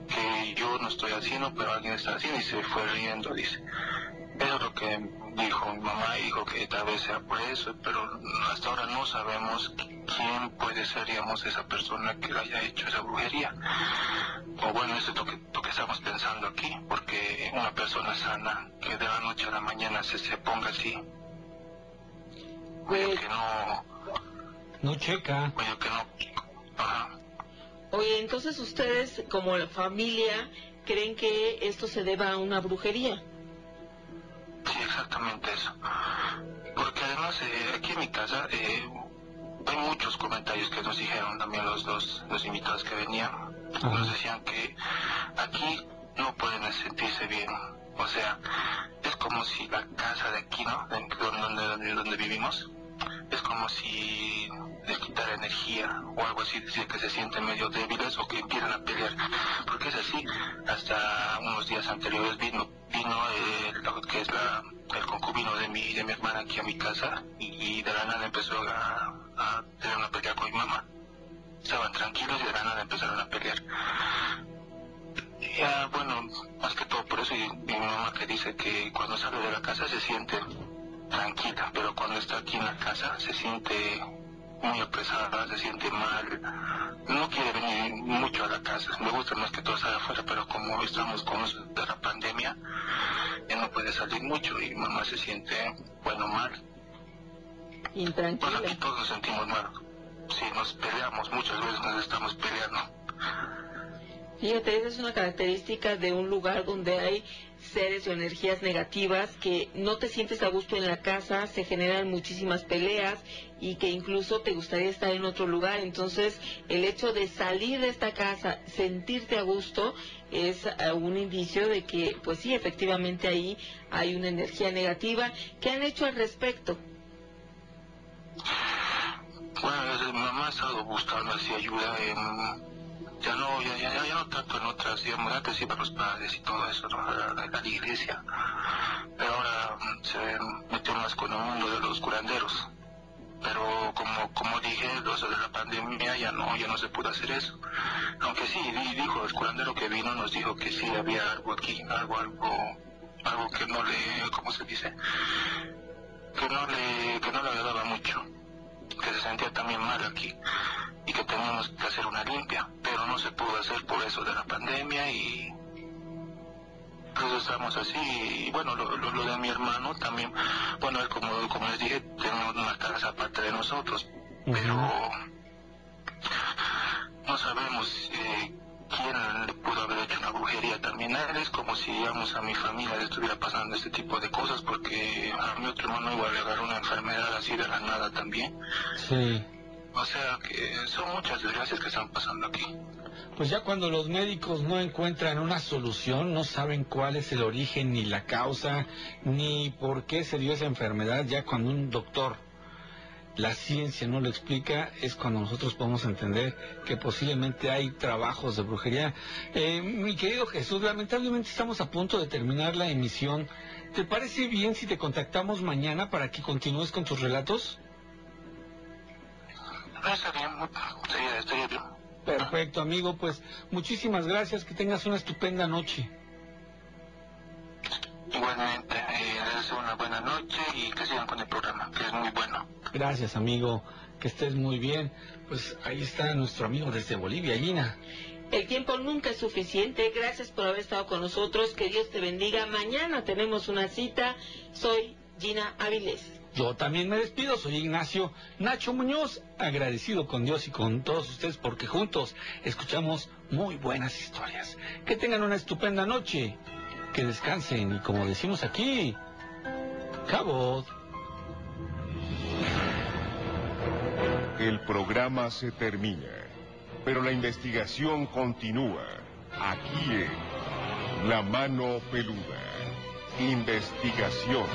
que yo no estoy haciendo pero alguien está haciendo y se fue riendo dice eso es lo que dijo mi mamá dijo que tal vez sea por eso, pero hasta ahora no sabemos quién puede ser, digamos, esa persona que le haya hecho esa brujería. O bueno, eso es lo que, lo que estamos pensando aquí, porque una persona sana que de la noche a la mañana se, se ponga así. Pues, que no, No checa. medio que no. Ajá. oye, entonces ustedes como familia creen que esto se deba a una brujería. Sí, exactamente eso. Porque además eh, aquí en mi casa eh, hay muchos comentarios que nos dijeron también los dos los invitados que venían. Nos decían que aquí no pueden sentirse bien. O sea, es como si la casa de aquí, ¿no? De- Donde, donde, donde vivimos, es como si les quitara energía o algo así, decir que se sienten medio débiles o que empiezan a pelear. Porque es así, hasta unos días anteriores vino, vino eh, lo que es la, el concubino de mi, de mi hermana aquí a mi casa y, y de la nada empezó a, a tener una pelea con mi mamá. Estaban tranquilos y de la nada empezaron a pelear. Ya, bueno, más que todo por eso y mi mamá que dice que cuando sale de la casa se siente tranquila, pero cuando está aquí en la casa se siente muy apresada, se siente mal, no quiere venir mucho a la casa, me gusta más que todo estar afuera, pero como estamos con la pandemia, ya no puede salir mucho y mamá se siente, bueno, mal. Intranquila. Bueno, aquí todos nos sentimos mal. Si nos peleamos, muchas veces nos estamos peleando. Fíjate, esa es una característica de un lugar donde hay seres o energías negativas que no te sientes a gusto en la casa, se generan muchísimas peleas y que incluso te gustaría estar en otro lugar. Entonces, el hecho de salir de esta casa, sentirte a gusto, es eh, un indicio de que, pues sí, efectivamente ahí hay una energía negativa. ¿Qué han hecho al respecto? Mi mamá ha estado buscando así ayuda en... Ya no, ya, ya, ya, no tanto en otras, digamos, antes iba a los padres y todo eso, ¿no? la, iglesia. Pero ahora mm, se metió más con el mundo de los curanderos. Pero como, como dije, los de la pandemia ya no, ya no se pudo hacer eso. Aunque sí, di- dijo el curandero que vino, nos dijo que sí había algo aquí, algo, algo, algo que no le, ¿cómo se dice? Que no le, que no le agradaba mucho que se sentía también mal aquí y que teníamos que hacer una limpia, pero no se pudo hacer por eso de la pandemia y pues estamos así. Y bueno, lo, lo- lo de mi hermano también, bueno, él como, como les dije, tenemos una casa aparte de nosotros, pero no sabemos eh, quién le pudo haber hecho una brujería él, es como si digamos a mi familia le estuviera pasando este tipo de cosas porque a mi otro hermano igual le agarró una enfermedad así de la nada también. Sí. O sea que son muchas desgracias que están pasando aquí. Pues ya cuando los médicos no encuentran una solución, no saben cuál es el origen ni la causa, ni por qué se dio esa enfermedad, ya cuando un doctor, la ciencia no lo explica, es cuando nosotros podemos entender que posiblemente hay trabajos de brujería. Eh, mi querido Jesús, lamentablemente estamos a punto de terminar la emisión. ¿Te parece bien si te contactamos mañana para que continúes con tus relatos? Ah, está bien, estaría, estaría bien. Perfecto, amigo, pues muchísimas gracias, que tengas una estupenda noche. Igualmente, eh, les deseo una buena noche y que sigan con el programa, que es muy bueno. Gracias, amigo. Que estés muy bien. Pues ahí está nuestro amigo desde Bolivia, Gina. El tiempo nunca es suficiente. Gracias por haber estado con nosotros. Que Dios te bendiga. Mañana tenemos una cita. Soy Gina Avilés. Yo también me despido, soy Ignacio Nacho Muñoz, agradecido con Dios y con todos ustedes porque juntos escuchamos muy buenas historias. Que tengan una estupenda noche, que descansen y como decimos aquí, cabos. El programa se termina, pero la investigación continúa. Aquí en La Mano Peluda. Investigación.